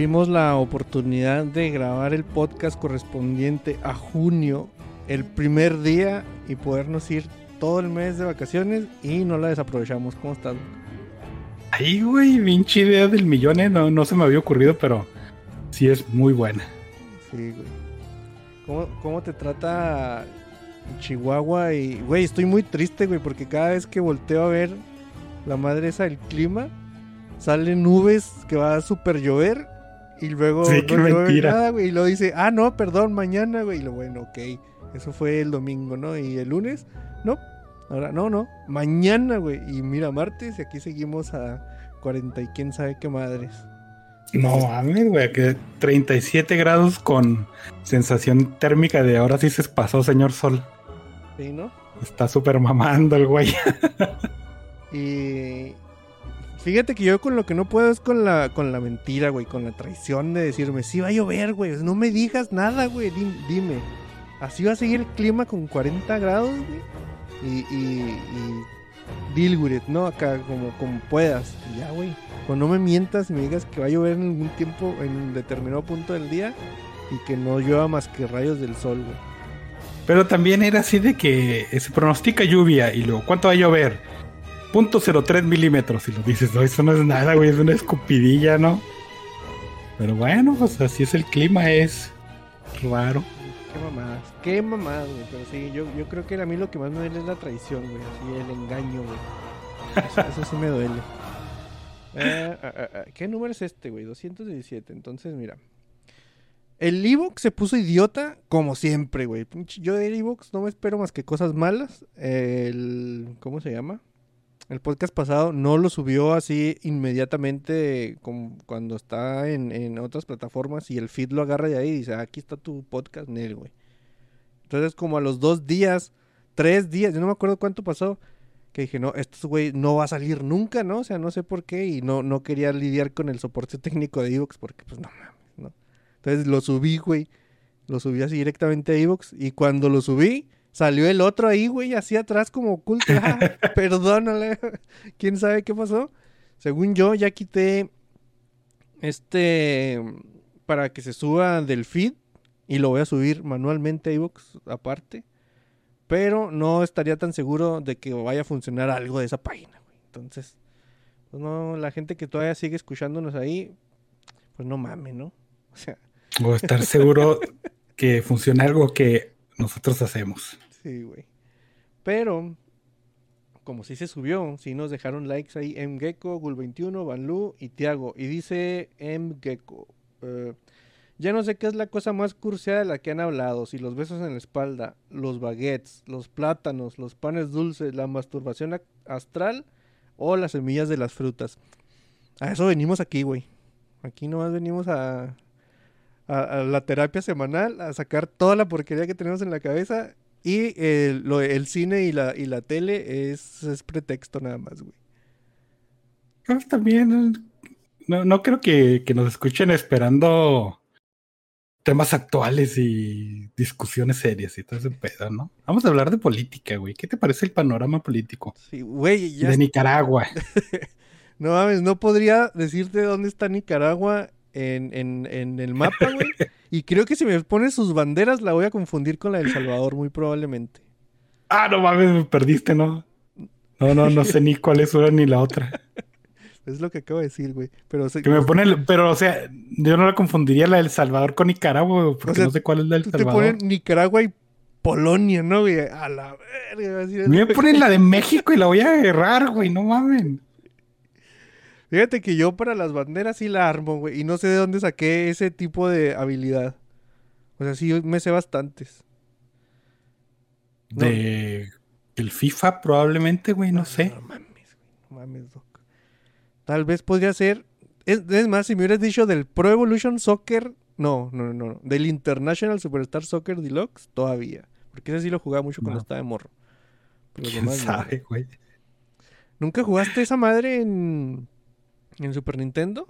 Vimos la oportunidad de grabar el podcast correspondiente a junio, el primer día, y podernos ir todo el mes de vacaciones y no la desaprovechamos. ¿Cómo estás? Ay, güey, pinche idea del millón, ¿eh? no, no se me había ocurrido, pero sí es muy buena. Sí, güey. ¿Cómo, cómo te trata Chihuahua? Y, güey, estoy muy triste, güey, porque cada vez que volteo a ver la madre esa del clima, salen nubes que va a super llover y luego Sí, no mentira. nada, güey. Y luego dice, ah, no, perdón, mañana, güey. Y lo bueno, ok. Eso fue el domingo, ¿no? Y el lunes, no. Ahora, no, no. Mañana, güey. Y mira, martes, y aquí seguimos a 40 y quién sabe qué madres. No mames, güey, que 37 grados con sensación térmica de ahora sí se pasó, señor Sol. ¿Sí, no? Está súper mamando el güey. Y fíjate que yo con lo que no puedo es con la, con la mentira, güey, con la traición de decirme, sí va a llover, güey, no me digas nada, güey, di- dime, así va a seguir el clima con 40 grados, güey, y, y, ¿no? Acá como, como puedas, y ya, güey, cuando no me mientas y me digas que va a llover en algún tiempo, en un determinado punto del día, y que no llueva más que rayos del sol, güey. Pero también era así de que se pronostica lluvia y luego, ¿cuánto va a llover? Punto .03 milímetros. Y lo dices, no, eso no es nada, güey, es una escupidilla, ¿no? Pero bueno, pues así es el clima, es raro. Qué mamadas, qué mamadas, güey. Pero sí, yo, yo creo que a mí lo que más me duele es la traición, güey. Así, el engaño, güey. Eso, sí me duele. Eh, ah, ah, ¿Qué número es este, güey? 217. Entonces, mira. El Evox se puso idiota como siempre, güey. Yo de Evox no me espero más que cosas malas. El. ¿Cómo se llama? El podcast pasado no lo subió así inmediatamente como cuando está en, en otras plataformas y el feed lo agarra de ahí y dice, "Ah, aquí está tu podcast, Nel, güey. Entonces como a los dos días, tres días, yo no me acuerdo cuánto pasó, que dije, no, esto güey no va a salir nunca, ¿no? O sea, no sé por qué y no, no quería lidiar con el soporte técnico de Evox porque pues no mames, ¿no? Entonces lo subí, güey. Lo subí así directamente a Evox y cuando lo subí, salió el otro ahí, güey, así atrás como oculto. Ah, perdónale. ¿Quién sabe qué pasó? Según yo, ya quité este para que se suba del feed y lo voy a subir manualmente a iVoox aparte. Pero no estaría tan seguro de que vaya a funcionar algo de esa página, güey. Entonces, pues no, la gente que todavía sigue escuchándonos ahí, pues no mames, ¿no? O sea, O estar seguro que funcione algo que nosotros hacemos. Sí, güey. Pero, como sí se subió, sí nos dejaron likes ahí Mgecko, Gul21, Banlu y Tiago. Y dice Mgecko, eh, ya no sé qué es la cosa más curseada de la que han hablado. Si los besos en la espalda, los baguettes, los plátanos, los panes dulces, la masturbación ac- astral o las semillas de las frutas. A eso venimos aquí, güey. Aquí nomás venimos a, a, a la terapia semanal, a sacar toda la porquería que tenemos en la cabeza y el, lo- el cine y la, y la tele es, es pretexto nada más, güey. Pues también, no, no creo que, que nos escuchen esperando temas actuales y discusiones serias y todo ese pedo, ¿no? Vamos a hablar de política, güey. ¿Qué te parece el panorama político Sí, güey, ya de Nicaragua? no mames, no podría decirte dónde está Nicaragua en, en, en el mapa, güey. Y creo que si me pones sus banderas la voy a confundir con la del Salvador, muy probablemente. Ah, no mames, me perdiste, ¿no? No, no, no sé ni cuál es una ni la otra. Es lo que acabo de decir, güey. Pero se- Que me pone, el- pero o sea, yo no la confundiría la del Salvador con Nicaragua, güey, porque O sea, no sé cuál es la del te Salvador. ponen Nicaragua y Polonia, ¿no, güey? A la verga. Me ponen la de México y la voy a agarrar, güey, no mamen. Fíjate que yo para las banderas sí la armo, güey. Y no sé de dónde saqué ese tipo de habilidad. O sea, sí me sé bastantes. No. De el FIFA probablemente, güey, no sé. No mames, güey. No mames, Doc. Tal vez podría ser. Es, es más, si me hubieras dicho del Pro Evolution Soccer. No, no, no, no. Del International Superstar Soccer Deluxe, todavía. Porque ese sí lo jugaba mucho cuando estaba de morro. Pero ¿Quién sabe, güey? ¿Nunca jugaste esa madre en, en Super Nintendo?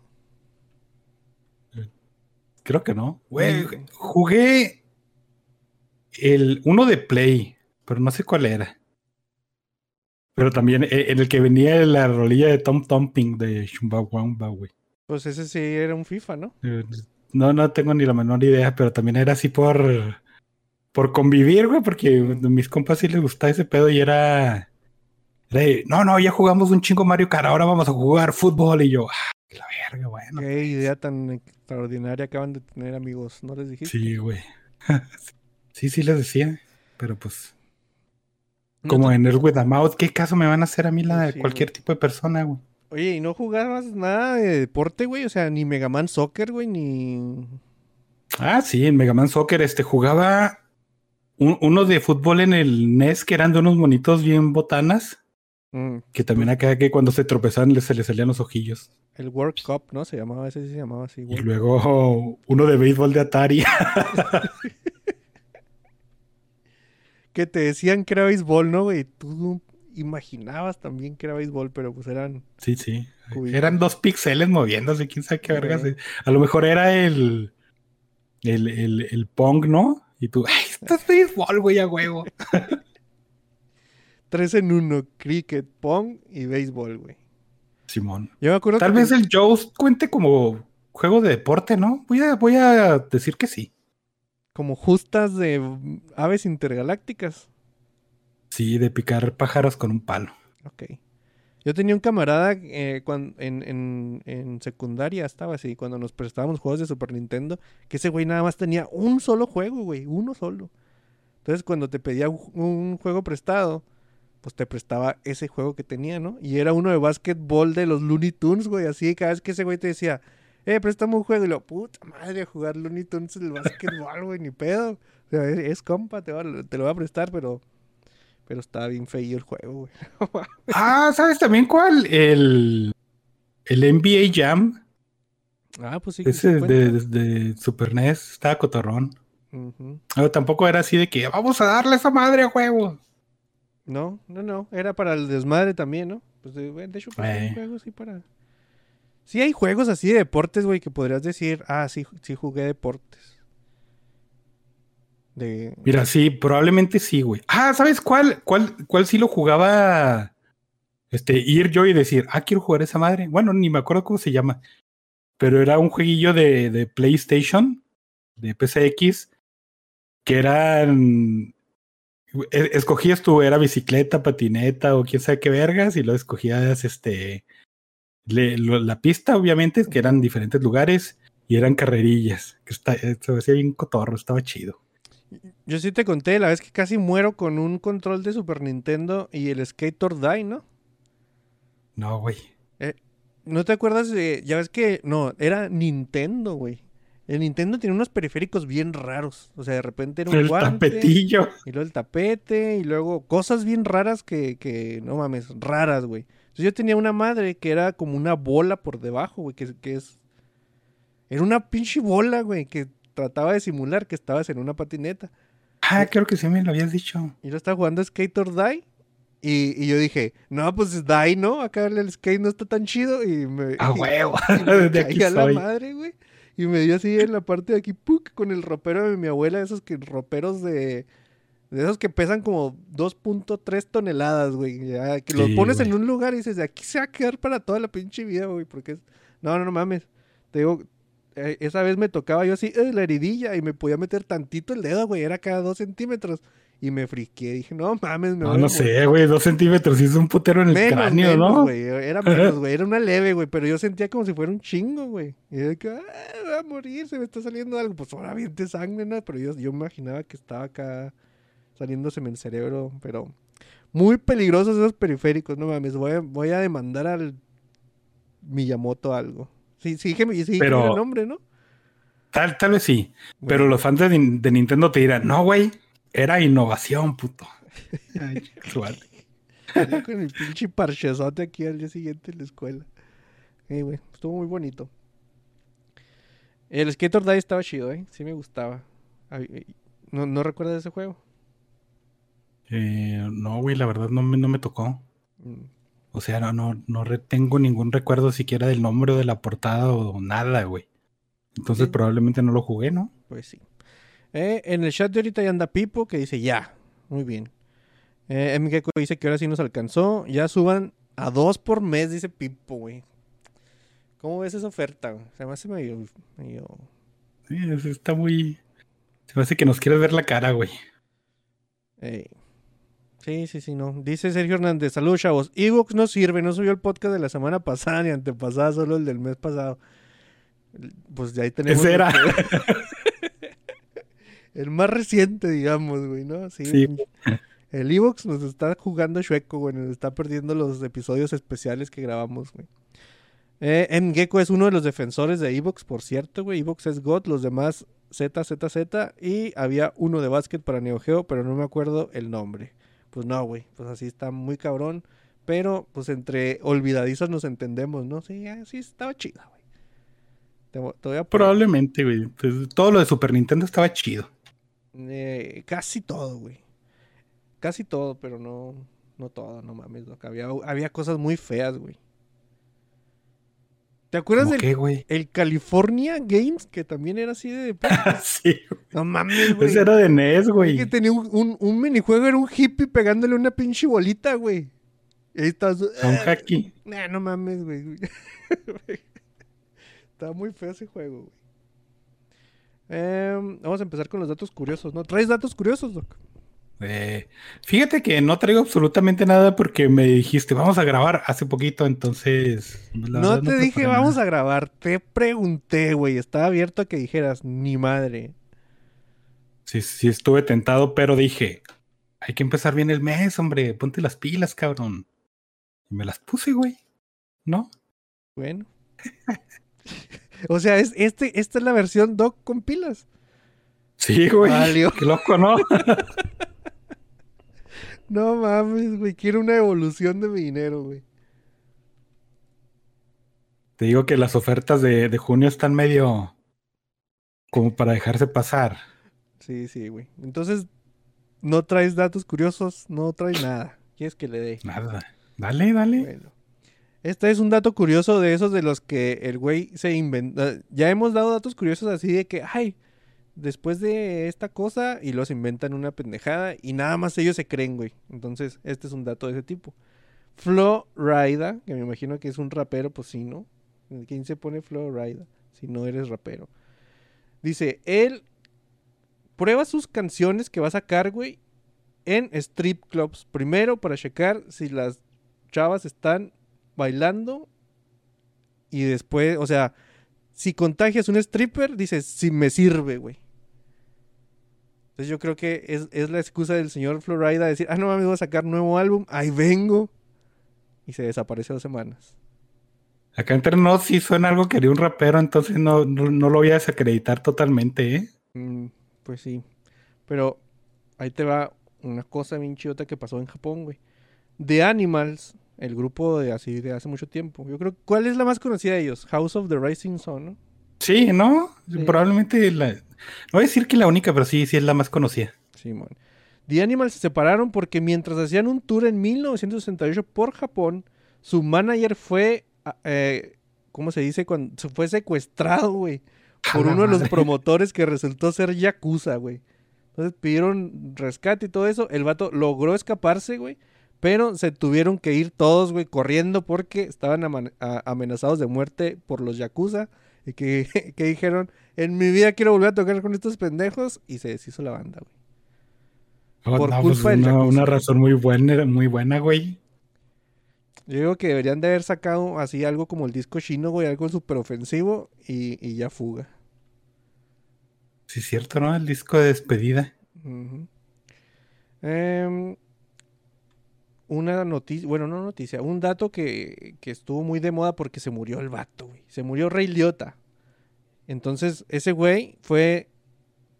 Creo que no. Güey, jugué el uno de Play, pero no sé cuál era. Pero también eh, en el que venía la rolilla de Tom Tomping de Chumbawamba, güey. Pues ese sí era un FIFA, ¿no? Eh, No, no tengo ni la menor idea, pero también era así por, por convivir, güey, porque a mis compas sí les gustaba ese pedo y era de, no, no, ya jugamos un chingo Mario Kart, ahora vamos a jugar fútbol y yo, ah, la verga, bueno. Qué idea tan extraordinaria acaban de tener, amigos. ¿No les dijiste? Sí, güey. sí, sí les decía, pero pues, como en el with a Mouth, ¿qué caso me van a hacer a mí la, Sí, cualquier güey. tipo de persona, güey? Oye, ¿y no jugabas nada de deporte, güey? O sea, ni Mega Man Soccer, güey, ni... Ah, sí, en Mega Man Soccer, este, jugaba un- uno de fútbol en el NES que eran de unos monitos bien botanas. Mm, Que también acá que cuando se tropezaban se les salían los ojillos. el World Cup, ¿no? Se llamaba, ese sí se llamaba así, Y luego uno de béisbol de Atari. Que te decían que era béisbol, ¿no, güey? Tú imaginabas también que era béisbol, pero pues eran... sí, sí. Eran dos píxeles moviéndose, quién sabe qué vergas. A lo mejor era el, el, el, el Pong, ¿no? Y tú, ay, esto es béisbol, güey, a huevo. Tres en uno, cricket, pong y béisbol, güey. Simón. Yo me acuerdo Tal que vez el Joe's cuente como juego de deporte, ¿no? Voy a, voy a decir que sí. como justas de aves intergalácticas. Sí, de picar pájaros con un palo. Ok. Yo tenía un camarada eh, cuan- en, en- en secundaria, estaba así, cuando nos prestábamos juegos de Super Nintendo, que ese güey nada más tenía un solo juego, güey, uno solo. Entonces cuando te pedía un, un juego prestado, pues te prestaba ese juego que tenía, ¿no? Y era uno de básquetbol de los Looney Tunes, güey, así, cada vez que ese güey te decía, eh, préstame un juego, y lo, puta madre, a jugar Looney Tunes el básquetbol, güey, ni pedo. O sea, es, es compa, te, va- te lo voy a prestar, pero... Pero estaba bien feillo el juego, güey. Ah, ¿sabes también cuál? El, el NBA Jam. Ah, pues sí. Ese de, Super NES. Estaba cotorrón. Ah, tampoco era así de que vamos a darle esa madre a juego. No, no, no. Era para el desmadre también, ¿no? Pues de, de hecho, pues, hay Eh. juegos sí para. Sí, hay juegos así de deportes, güey, que podrías decir, ah, sí, sí jugué deportes. De. Mira, sí, probablemente sí, güey. Ah, ¿sabes cuál? ¿Cuál, cuál sí lo jugaba? Este, ir yo y decir, ah, quiero jugar esa madre. Bueno, ni me acuerdo cómo se llama. Pero era un jueguillo de, de PlayStation, de PCX, que eran. E- Escogías tú, era bicicleta, patineta o quién sabe qué vergas, y luego escogías este. le- lo- la pista, obviamente, que eran diferentes lugares, y eran carrerillas. Que está, eh, se hacía bien cotorro, estaba chido. Yo sí te conté la vez que casi muero con un control de Super Nintendo y el Skater Die, ¿no? No, güey. ¿No te acuerdas de.? Ya ves que. No, era Nintendo, güey. El Nintendo tiene unos periféricos bien raros. O sea, de repente era un El guante. tapetillo. Y luego el tapete, y luego cosas bien raras que, que no mames, raras, güey. Entonces yo tenía una madre que era como una bola por debajo, güey, que, que es... Era una pinche bola, güey, que trataba de simular que estabas en una patineta. Ah, creo que sí me lo habías dicho. Y yo estaba jugando Skate or Die, y, y yo dije, no, pues Die, ¿no? Acá el skate no está tan chido, y me... A huevo. y me De aquí a la soy. madre, güey. Y me dio así en la parte de aquí, ¡puc! con el ropero de mi abuela, esos que roperos de. De esos que pesan como 2.3 toneladas, güey. ya, Que los pones en un lugar y dices, de aquí se va a quedar para toda la pinche vida, güey. Porque es. No, no, no mames. Te digo, eh, esa vez me tocaba yo así, eh, la heridilla, y me podía meter tantito el dedo, güey. Era cada dos centímetros. Y me friqué. Dije, no mames, me No, voy no morir". sé, güey. Dos centímetros. y es un putero en el Menos, cráneo, menos, ¿no? güey. Era menos, güey. Era una leve, güey. Pero yo sentía como si fuera un chingo, güey. Y de que, ah, voy a morir, se me está saliendo algo. Pues ahora viente sangre, ¿no? Pero yo, yo imaginaba que estaba acá saliéndose en el cerebro. Pero muy peligrosos esos periféricos, no mames. Voy a, voy a demandar al Miyamoto algo. Sí, sí, dije, sí, dije Pero- el nombre, ¿no? Tal, tal vez sí. Pero los fans de Nintendo te dirán, no, güey. Era innovación, puto. Ay, con el pinche parchezote aquí al día siguiente en la escuela. Sí, güey. Estuvo muy bonito. El Skater Die estaba chido, ¿eh? Sí me gustaba. ¿No, ¿No recuerdas ese juego? Eh, no, güey, la verdad no me, no me tocó. Mm, O sea, no, no, no re- tengo ningún recuerdo siquiera del nombre o de la portada o nada, güey. Entonces Sí. probablemente no lo jugué, ¿no? Pues sí. Eh, en el chat de ahorita ya anda Pipo que dice ya. Muy bien. Eh, M. Gecko dice que ahora sí nos alcanzó. Ya suban a dos por mes, dice Pipo, güey. ¿Cómo ves esa oferta? güey? Se me hace medio, medio Sí, es- está muy... Se me hace que nos quieres ver la cara, güey. Sí, sí, sí, no. Dice Sergio Hernández, saludos chavos. Evox no sirve, no subió el podcast de la semana pasada ni antepasada, solo el del mes pasado. Pues de ahí tenemos. Ese era. que- el más reciente, digamos, güey, ¿no? Sí. Sí. El Evox nos está jugando chueco, güey. Nos está perdiendo los episodios especiales que grabamos, güey. Eh, M. Gecko es uno de los defensores de Evox, por cierto, güey. Evox es God, los demás Z, Z, Z. Y había uno de básquet para Neo Geo, pero no me acuerdo el nombre. Pues no, güey. Pues así está muy cabrón. Pero, pues entre olvidadizos nos entendemos, ¿no? Sí, sí, estaba chida, güey. Te, vo- te voy a poner- Probablemente, güey. Pues, todo lo de Super Nintendo estaba chido. Eh, casi todo, güey. Casi todo, pero no, no todo, no mames. loco. Había, había cosas muy feas, güey. ¿Te acuerdas ¿Cómo del qué, güey? el California Games? Que también era así de... sí, No mames, güey. ese era de NES, güey. Que tenía un, un, un minijuego, era un hippie pegándole una pinche bolita, güey. Y ahí estás... Un hacky. Nah, no mames, güey. Está muy feo ese juego, güey. Em, vamos a empezar con los datos curiosos, ¿no? ¿Traes datos curiosos, Doc? Eh, fíjate que no traigo absolutamente nada porque me dijiste, vamos a grabar hace poquito, entonces... la no te dije, vamos nada. a grabar. Te pregunté, güey. Estaba abierto a que dijeras, ni madre. Sí, sí, estuve tentado, pero dije, hay que empezar bien el mes, hombre, ponte las pilas, cabrón. Y me las puse, güey. ¿No? Bueno. o sea, es, este, esta es la versión Doc con pilas. Sí, güey. Valió. Qué loco, ¿no? No mames, güey. Quiero una evolución de mi dinero, güey. Te digo que las ofertas de, de junio están medio como para dejarse pasar. Sí, sí, güey. Entonces, no traes datos curiosos, no traes nada. ¿Quieres que le dé? Nada. Dale, dale. Bueno. Este es un dato curioso de esos de los que el güey se inventa. Ya hemos dado datos curiosos así de que, ay, después de esta cosa y los inventan una pendejada y nada más ellos se creen, güey. Entonces, este es un dato de ese tipo. Flo Rida, que me imagino que es un rapero, pues sí, ¿no? ¿Quién se pone Flo Rida si no eres rapero? Dice, él prueba sus canciones que va a sacar, güey, en strip clubs. Primero para checar si las chavas están bailando y después, o sea, si contagias un stripper, dices, si me sirve, güey. Entonces yo creo que es, es la excusa del señor Florida de decir, ah, no mames, voy a sacar nuevo álbum, ahí vengo. Y se desaparece dos semanas. Acá entre nos sí suena algo que haría un rapero, entonces no, no, no lo voy a desacreditar totalmente, ¿eh? Mm, pues sí. Pero ahí te va una cosa bien chidota que pasó en Japón, güey. The Animals, el grupo de así de hace mucho tiempo. Yo creo, ¿cuál es la más conocida de ellos? House of the Rising Sun, ¿no? Sí, ¿no? Sí. Probablemente la... No voy a decir que la única, pero sí, sí es la más conocida. Simón. The Animals se separaron porque mientras hacían un tour en 1968 por Japón, su manager fue, ah, eh, ¿cómo se dice? Cuando fue secuestrado, güey, por uno de los promotores que resultó ser Yakuza, güey. Entonces pidieron rescate y todo eso. El vato logró escaparse, güey. Pero se tuvieron que ir todos, güey, corriendo porque estaban amenazados de muerte por los Yakuza. Y que, que dijeron, en mi vida quiero volver a tocar con estos pendejos. Y se deshizo la banda, güey. Oh, Por no, pues culpa del una, Yakuza. una razón muy buena, muy buena, güey. Yo digo que deberían de haber sacado así algo como el disco chino, güey, algo súper ofensivo y, y ya fuga. Sí, es cierto, ¿no? El disco de despedida. Una noticia, bueno, no noticia, un dato que, que estuvo muy de moda porque se murió el vato, güey. Se murió Rey Liotta. Entonces, ese güey fue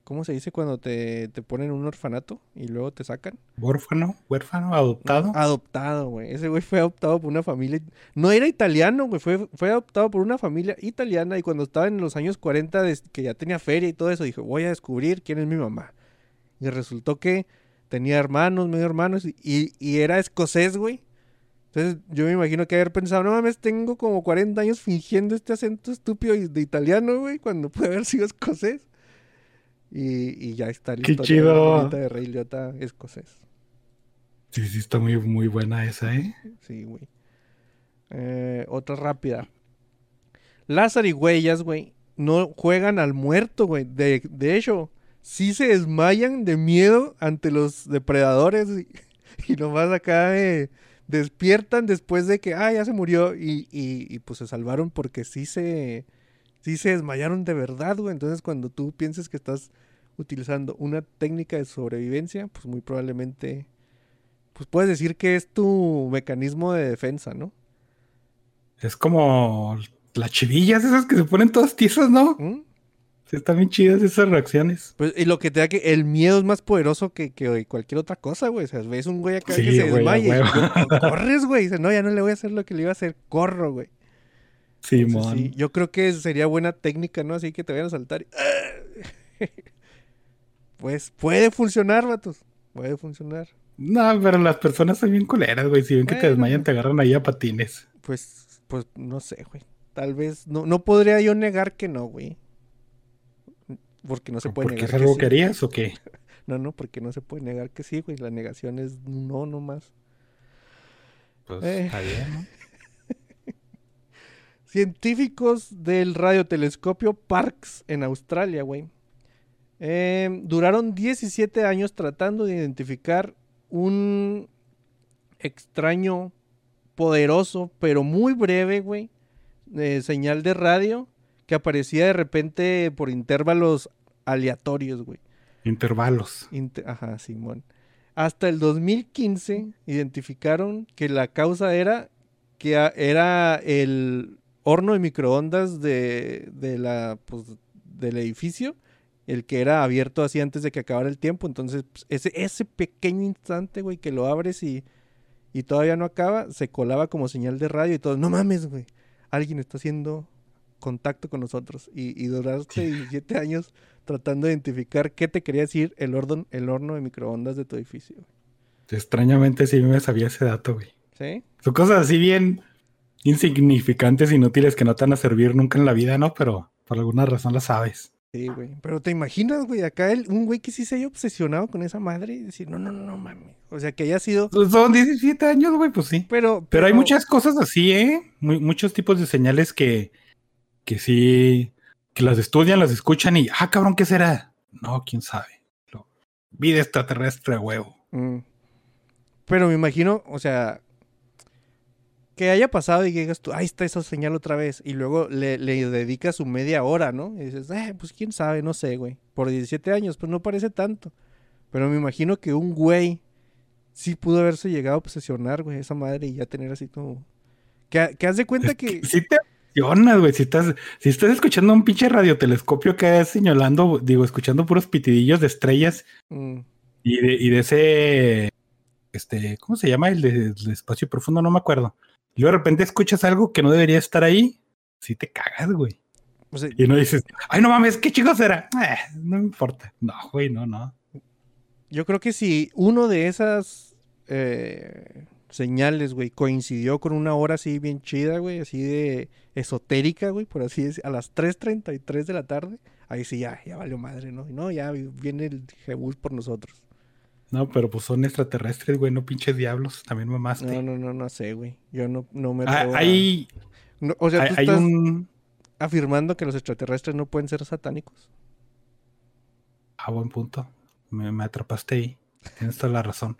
¿cómo se dice cuando te, te ponen en un orfanato y luego te sacan? ¿Huérfano? ¿Huérfano? ¿Adoptado? Adoptado, güey. Ese güey fue adoptado por una familia. No era italiano, güey. Fue, fue adoptado por una familia italiana. Y cuando estaba en los años 40, des- que ya tenía feria y todo eso, dijo: Voy a descubrir quién es mi mamá. Y resultó que tenía hermanos, medio hermanos. Y, y- era escocés, güey. Entonces yo me imagino que haber pensado: No mames, tengo como 40 años fingiendo este acento estúpido de italiano, güey. Cuando puede haber sido escocés. Y, y ya está la Qué chido. de Rey Liotta escocés. Sí, sí, está muy, muy buena esa, ¿eh? Sí, güey. Eh, otra rápida. Lázaro y Huellas, güey, no juegan al muerto, güey. De, de hecho, sí se desmayan de miedo ante los depredadores y, y nomás acá eh, despiertan después de que, ah, ya se murió y, y- y, pues se salvaron porque sí se, sí se desmayaron de verdad, güey. Entonces cuando tú pienses que estás utilizando una técnica de sobrevivencia, pues muy probablemente pues puedes decir que es tu mecanismo de defensa, ¿no? Es como las chivillas esas que se ponen todas tiesas, ¿no? ¿Mm? Sí, están bien chidas esas reacciones. Pues, y lo que te da que el miedo es más poderoso que, que cualquier otra cosa, güey. O sea, ves un güey acá Sí, que se güey, desmaya y corres, güey. Dices, no, ya no le voy a hacer lo que le iba a hacer, corro, güey. Entonces, sí, yo creo que sería buena técnica, ¿no? Así que te vayan a saltar. y- Pues puede funcionar, vatos. Puede funcionar. No, pero las personas son bien culeras, güey. Si ven que te desmayan, te agarran ahí a patines. Pues, pues no sé, güey. Tal vez, no, no podría yo negar que no, güey. Porque no se puede ¿Porque negar es algo que que sí. harías o qué? No, no, porque no se puede negar que sí, güey. La negación es no nomás. Pues Eh. está bien, ¿no? Científicos del radiotelescopio Parkes en Australia, güey. eh, duraron 17 años tratando de identificar un extraño, poderoso, pero muy breve, güey, eh, señal de radio que aparecía de repente por intervalos aleatorios, güey. Intervalos. Inte- Ajá, Simón. Hasta el 2015 identificaron que la causa era que era el horno de microondas de, de la, pues, del edificio, el que era abierto así antes de que acabara el tiempo. Entonces, pues, ese, ese pequeño instante, güey, que lo abres y, y todavía no acaba, se colaba como señal de radio y todo. No mames, güey. Alguien está haciendo contacto con nosotros. Y, y duraste 17 años tratando de identificar qué te quería decir el, horno, el horno de microondas de tu edificio. Extrañamente sí me sabía ese dato, güey. ¿Sí? Son cosas así bien insignificantes, inútiles que no te van a servir nunca en la vida, ¿no? Pero por alguna razón las sabes. Sí, güey. Pero te imaginas, güey, acá el, un güey que sí se haya obsesionado con esa madre y decir, no, no, no, mames. O sea, que haya sido. Pues Son 17 años, güey, pues sí. Pero, Pero hay muchas cosas así, ¿eh? Muy- muchos tipos de señales que, que sí, que las estudian, las escuchan y, ah, cabrón, ¿qué será? No, quién sabe. Lo- vida extraterrestre, huevo. Mm. Pero me imagino, o sea, que haya pasado y que digas tú, ahí está esa señal otra vez. Y luego le, le dedicas su media hora, ¿no? Y dices, eh, pues quién sabe, no sé, güey. Por 17 años, pues no parece tanto. Pero me imagino que un güey sí pudo haberse llegado a obsesionar, güey, esa madre y ya tener así como. Que, que haz de cuenta Es que. que sí te güey. Si estás, si estás escuchando un pinche radiotelescopio que es señalando, digo, escuchando puros pitidillos de estrellas Mm, y de, y de ese, este, ¿cómo se llama? El de, el espacio profundo, no me acuerdo. Y de repente escuchas algo que no debería estar ahí, sí te cagas, güey. Y no dices, ay, no mames, ¿qué chicos era? Eh, no me importa. No, güey, no, no. Yo creo que si uno de esas eh, señales, güey, coincidió con una hora así bien chida, güey, así de esotérica, güey, por así decir, a las 3.33 de la tarde, ahí sí ya, ya valió madre, ¿no? Y no, ya viene el Jebus por nosotros. No, pero pues son extraterrestres, güey, no pinches diablos. También mamaste. No, no, no, no sé, güey. Yo no, no me Ah, hay, No, o sea, tú hay estás un. afirmando que los extraterrestres no pueden ser satánicos. Ah, buen punto. Me, me atrapaste ahí. Tienes toda la razón.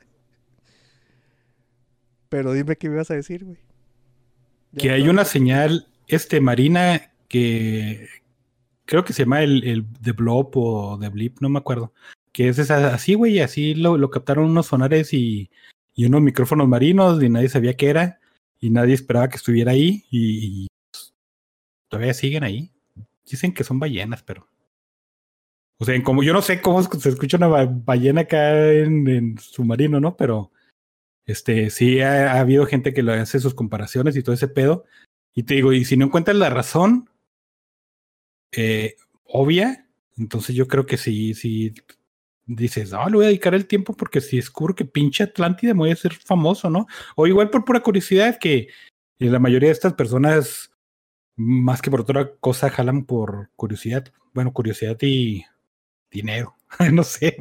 Pero dime qué me ibas a decir, güey. Ya Que hay una señal este, marina que creo que se llama el, el The Blob o The Blip, no me acuerdo. Que es esa, así, güey, así lo, lo captaron unos sonares y, y unos micrófonos marinos y nadie sabía qué era y nadie esperaba que estuviera ahí y, y, pues, todavía siguen ahí. Dicen que son ballenas, pero O sea, en como yo no sé cómo se escucha una ba- ballena acá en, en submarino, ¿no? Pero este sí ha, ha habido gente que le hace sus comparaciones y todo ese pedo. Y te digo, y si no encuentras la razón eh, obvia, entonces yo creo que sí, sí dices, no, le voy a dedicar el tiempo porque si descubro que pinche Atlántida me voy a hacer famoso, ¿no? O igual por pura curiosidad que la mayoría de estas personas, más que por otra cosa, jalan por curiosidad. Bueno, curiosidad y dinero, no sé.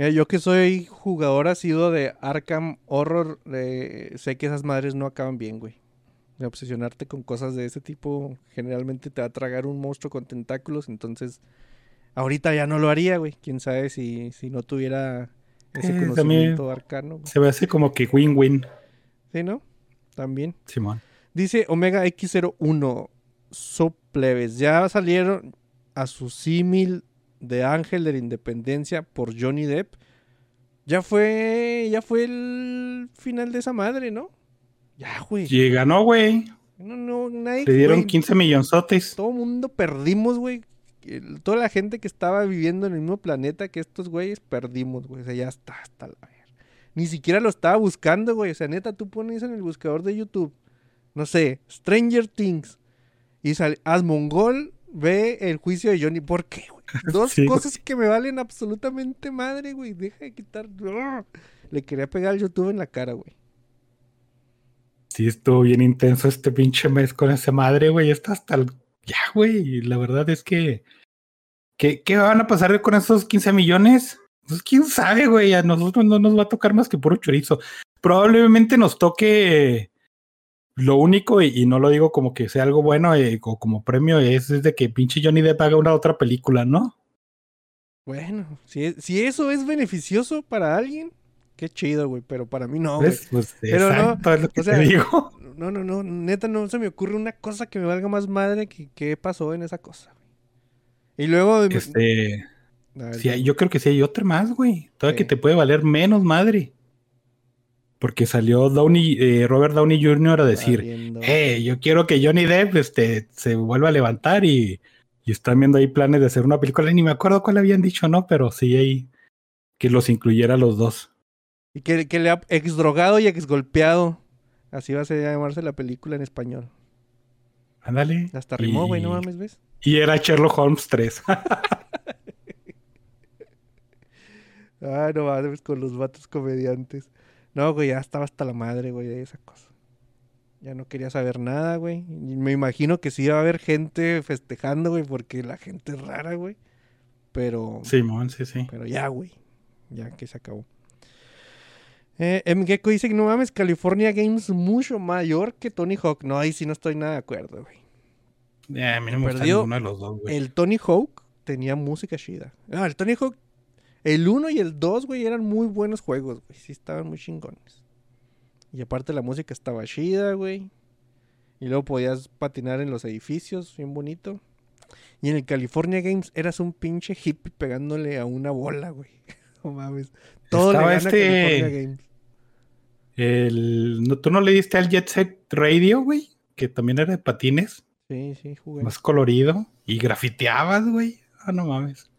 Mira, yo que soy jugador asiduo de Arkham Horror, eh, sé que esas madres no acaban bien, güey. De obsesionarte con cosas de ese tipo, generalmente te va a tragar un monstruo con tentáculos, entonces ahorita ya no lo haría, güey. Quién sabe si, si no tuviera ese Eh, conocimiento arcano. güey. Se me hace como que win-win, Sí, ¿no? También. Simón. Dice Omega X01, so plebes, ya salieron a su símil de Ángel de la Independencia por Johnny Depp. Ya fue, ya fue el final de esa madre, ¿no? Ya, güey. Y ganó, güey. No, no, nadie. Le dieron güey, 15 millonzotes. Todo mundo perdimos, güey. El- Toda la gente que estaba viviendo en el mismo planeta que estos güeyes perdimos, güey. O sea, ya está, hasta la verga. Ni siquiera lo estaba buscando, güey. O sea, neta, tú pones en el buscador de YouTube, no sé, Stranger Things. Y sale, Asmongol ve el juicio de Johnny. ¿Por qué, güey? Dos Sí, güey. cosas que me valen absolutamente madre, güey. Deja de quitar. Le quería pegar al YouTube en la cara, güey. Sí, estuvo bien intenso este pinche mes con esa madre, güey. Está hasta el... Ya, güey. La verdad es que... ¿Qué, ¿Qué van a pasar con esos 15 millones? Pues quién sabe, güey. A nosotros no nos va a tocar más que puro chorizo. Probablemente nos toque... Lo único, y, y no lo digo como que sea algo bueno eh, o como premio, es, es de que pinche Johnny Depp haga una otra película, ¿no? Bueno, si, si eso es beneficioso para alguien, qué chido, güey. Pero para mí no, güey. ¿Ves? Pues Pero no, exacto, es lo que o sea, te digo. No, no, no, neta, no se me ocurre una cosa que me valga más madre que qué pasó en esa cosa. Y luego... Este... Ver, Sí, hay- yo creo que sí hay otra más, güey. Todavía que te puede valer menos madre. Porque salió Downey, eh, Robert Downey Jr. a decir, valiendo. hey, yo quiero que Johnny Depp este, se vuelva a levantar y, y están viendo ahí planes de hacer una película. Ni me acuerdo cuál habían dicho, ¿no? Pero sí ahí que los incluyera a los dos. Y que, que le ha ex drogado y ex golpeado. Así va a ser- llamarse la película en español. Ándale. Hasta rimó, güey, no Y- mames, ¿ves? Y era Sherlock Holmes 3. Ah, no mames, con los vatos comediantes. No, güey, ya estaba hasta la madre, güey, de esa cosa. Ya no quería saber nada, güey. Me imagino que sí iba a haber gente festejando, güey, porque la gente es rara, güey. Pero... Simón, sí, sí. Pero ya, güey. Ya que se acabó. Eh, M. Gecko dice que no mames, California Games mucho mayor que Tony Hawk. No, ahí sí no estoy nada de acuerdo, güey. Eh, a mí no me gusta ninguno de los dos, güey. El Tony Hawk tenía música chida. Ah, el Tony Hawk, el 1 y el 2, güey, eran muy buenos juegos, güey. Sí, estaban muy chingones. Y aparte la música estaba chida, güey. Y luego podías patinar en los edificios, bien bonito. Y en el California Games eras un pinche hippie pegándole a una bola, güey. No mames. Todo Estaba le gana este- California Games. El, ¿no, ¿Tú no le diste al Jet Set Radio, güey? Que también era de patines. Sí, sí, jugué. Más colorido. Y grafiteabas, güey. Ah, no mames.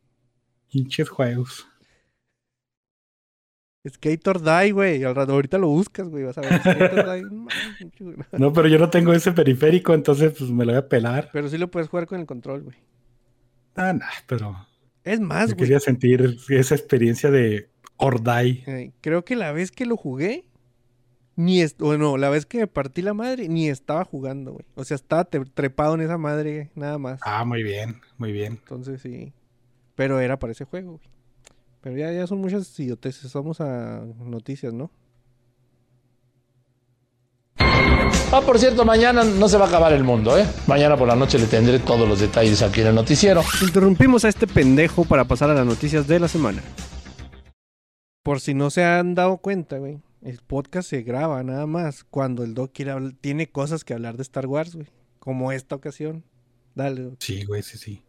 Hinches juegos. Skater Die, güey. Al rato, ahorita lo buscas, güey. Vas a ver. Skater Die. no pero yo no tengo ese periférico, entonces pues me lo voy a pelar. Pero sí lo puedes jugar con el control, güey. Ah, nah, pero Es más, yo güey. quería sentir esa experiencia de Ordai. eh, creo que la vez que lo jugué, ni es, o no, la vez que me partí la madre, ni estaba jugando, güey. O sea, estaba trepado en esa madre, nada más. Ah, muy bien, muy bien. Entonces sí. Pero era para ese juego, güey. Pero ya, ya son muchas idioteces. Vamos a noticias, ¿no? Ah, por cierto, mañana no se va a acabar el mundo, ¿eh? Mañana por la noche le tendré todos los detalles aquí en el noticiero. Interrumpimos a este pendejo para pasar a las noticias de la semana. Por si no se han dado cuenta, güey. El podcast se graba nada más cuando el Doc quiere tiene cosas que hablar de Star Wars, güey. Como esta ocasión. Dale, Doc. Sí, güey, sí, sí.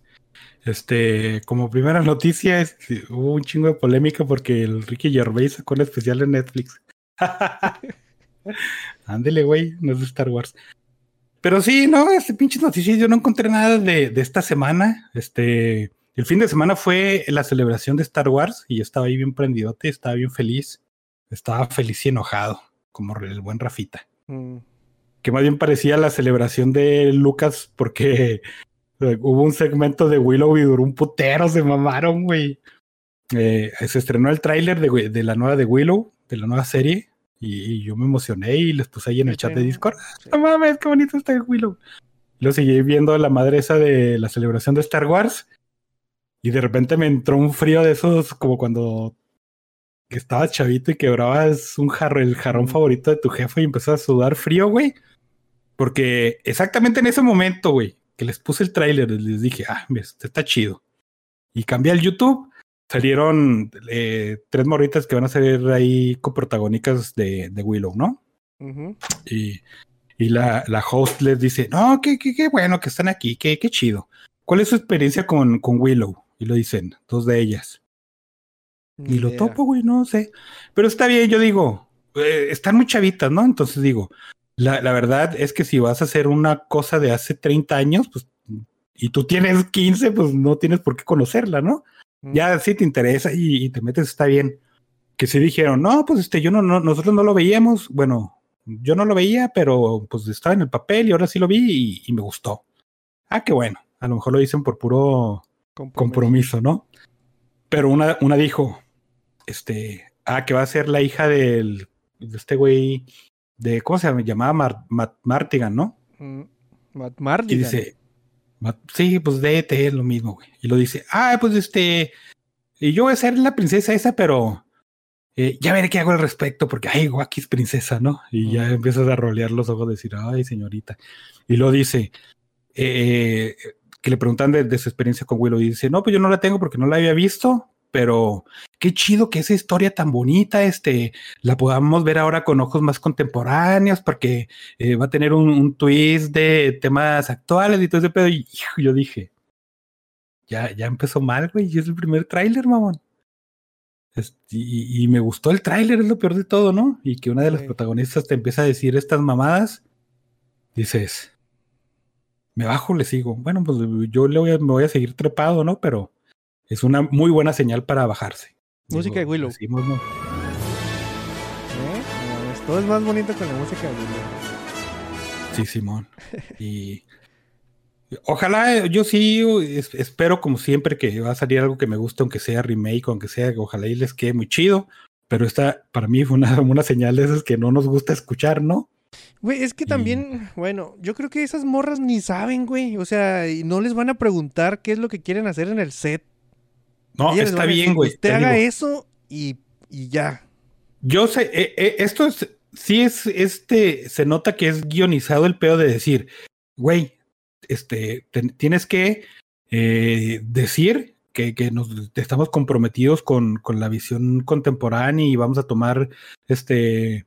Este, como primera noticia, es hubo un chingo de polémica porque el Ricky Gervais sacó el especial en Netflix. Ándele, güey, no es de Star Wars. Pero sí, no, este pinche noticias, yo no encontré nada de, de esta semana. Este, el fin de semana fue la celebración de Star Wars y yo estaba ahí bien prendidote, estaba bien feliz. Estaba feliz y enojado, como el buen Rafita. Mm, Que más bien parecía la celebración de Lucas porque hubo un segmento de Willow y duró un putero, se mamaron, güey. Eh, se estrenó el tráiler de, de la nueva de Willow, de la nueva serie, y, y yo me emocioné y les puse ahí en el chat de. Discord. Sí. No mames, qué bonito está Willow. Lo seguí viendo la madre esa de la celebración de Star Wars. Y de repente me entró un frío de esos, como cuando estabas chavito y quebrabas un jarro, el jarrón favorito de tu jefe y empezó a sudar frío, güey. Porque exactamente en ese momento, güey, que les puse el tráiler, les dije, ah, este está chido. Y cambié al YouTube, salieron eh, tres morritas que van a ser ahí coprotagónicas de, de Willow, ¿no? Y, y la, la host les dice, no, qué, qué, qué bueno que están aquí, qué, qué chido. ¿Cuál es su experiencia con, con Willow? Y lo dicen, dos de ellas. Ni Y lo topo, güey, no sé. Pero está bien, yo digo, eh, están muy chavitas, ¿no? Entonces digo, la, la verdad es que si vas a hacer una cosa de hace 30 años, pues, y tú tienes 15, pues no tienes por qué conocerla, ¿no? Mm, Ya si te interesa y, y te metes, está bien. Que se dijeron, no, pues este, yo no, no, nosotros no lo veíamos. Bueno, yo no lo veía, pero pues estaba en el papel y ahora sí lo vi y, y me gustó. Ah, qué bueno. A lo mejor lo dicen por puro compromiso. compromiso, ¿no? Pero una, una dijo, este, ah, que va a ser la hija del, de este güey, de, ¿cómo se llama? Llamaba Mar- Matt Martigan, ¿no? Mm, Matt Y Mardigan. dice, "Ma- sí, pues DT es lo mismo, güey. Y lo dice, ah, pues este, y yo voy a ser la princesa esa, pero eh, ya veré qué hago al respecto, porque, ay, Guaki es princesa, ¿no? Y ya Ujú. empiezas a rolear los ojos, decir, ay, señorita. Y lo dice, eh, que le preguntan de, de su experiencia con Willow, y dice, no, pues yo no la tengo porque no la había visto, pero qué chido que esa historia tan bonita, este, la podamos ver ahora con ojos más contemporáneos, porque eh, va a tener un, un twist de temas actuales y todo ese pedo. Y hijo, yo dije, ya, ya empezó mal, güey, y es el primer tráiler, mamón. Este, y, y me gustó el tráiler, es lo peor de todo, ¿no? Y que una de las protagonistas te empieza a decir estas mamadas, dices, me bajo, le sigo. Bueno, pues yo le voy a, me voy a seguir trepado, ¿no? Pero es una muy buena señal para bajarse. Música de Willow. decimos, ¿no? ¿Eh? No, todo es más bonito con la música de Willow. Sí, Simón. Y ojalá, yo sí es- espero como siempre que va a salir algo que me guste, aunque sea remake, aunque sea, ojalá y les quede muy chido. Pero esta para mí fue una, una señal de esas que no nos gusta escuchar, ¿no? Güey, es que Y- también, bueno, yo creo que esas morras ni saben, güey. O sea, no les van a preguntar qué es lo que quieren hacer en el set. No, está bien, güey. Usted te haga digo. eso y, y ya. Yo sé, eh, eh, esto es, sí es, este, se nota que es guionizado el pedo de decir, güey, este, te- tienes que eh, decir que, que nos estamos comprometidos con, con la visión contemporánea y vamos a tomar este,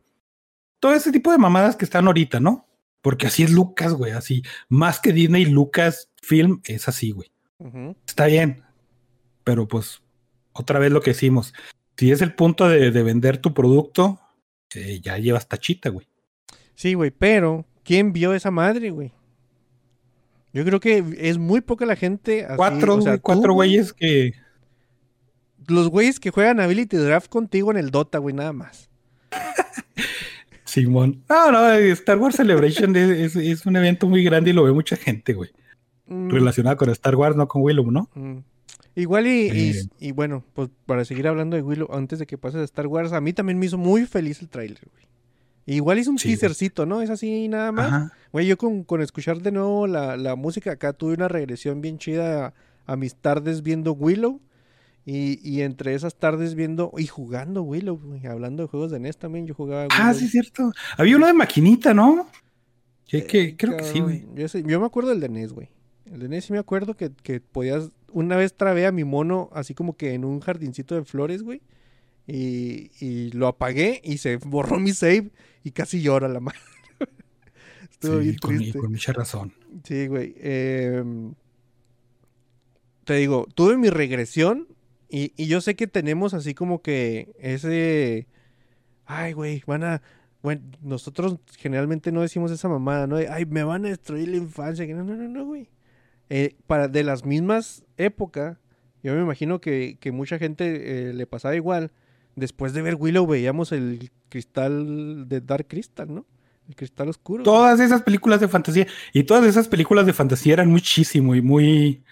todo ese tipo de mamadas que están ahorita, ¿no? Porque así es Lucas, güey, así, más que Disney, Lucas Film es así, güey. Está bien, pero pues otra vez lo que decimos, si es el punto de, de vender tu producto, eh, ya llevas tachita, güey. Sí, güey, pero ¿quién vio esa madre, güey? Yo creo que es muy poca la gente. así, Cuatro, o sea, tú, cuatro güey, güeyes que Los güeyes que juegan Ability Draft contigo en el Dota, güey, nada más. Simón. No, no, Star Wars Celebration es, es- un evento muy grande y lo ve mucha gente, güey. Mm, Relacionado con Star Wars, no con Willow, ¿no? mm. Igual y, y- y bueno, pues para seguir hablando de Willow, antes de que pases a Star Wars, a mí también me hizo muy feliz el tráiler, güey. Igual hizo un Sí, güey. teasercito, ¿no? Es así nada más. Ajá. Güey, yo con, con escuchar de nuevo la, la música acá tuve una regresión bien chida a, a mis tardes viendo Willow. Y, y entre esas tardes viendo y jugando Willow, güey. Hablando de juegos de NES también, yo jugaba Ah, Willow. sí, es cierto. Había uno de maquinita, ¿no? Que, Eh, creo que sí, güey. Yo, sé- yo me acuerdo del de NES, güey. El de NES sí me acuerdo que, que podías. Una vez trabé a mi mono así como que en un jardincito de flores, güey. Y, y lo apagué y se borró mi save y casi llora la madre. Estuvo Sí, bien con, triste. con mucha razón. Sí, güey. em, te digo, tuve mi regresión y, y yo sé que tenemos así como que ese... Ay, güey, van a... Bueno, nosotros generalmente no decimos esa mamada, ¿no? Ay, me van a destruir la infancia. No, no, no, no, güey. Eh, para de las mismas épocas Yo me imagino que, que mucha gente eh, le pasaba igual. Después de ver Willow veíamos el cristal de Dark Crystal, ¿no? El cristal oscuro. Todas esas películas de fantasía. Y todas esas películas de fantasía eran muchísimo y muy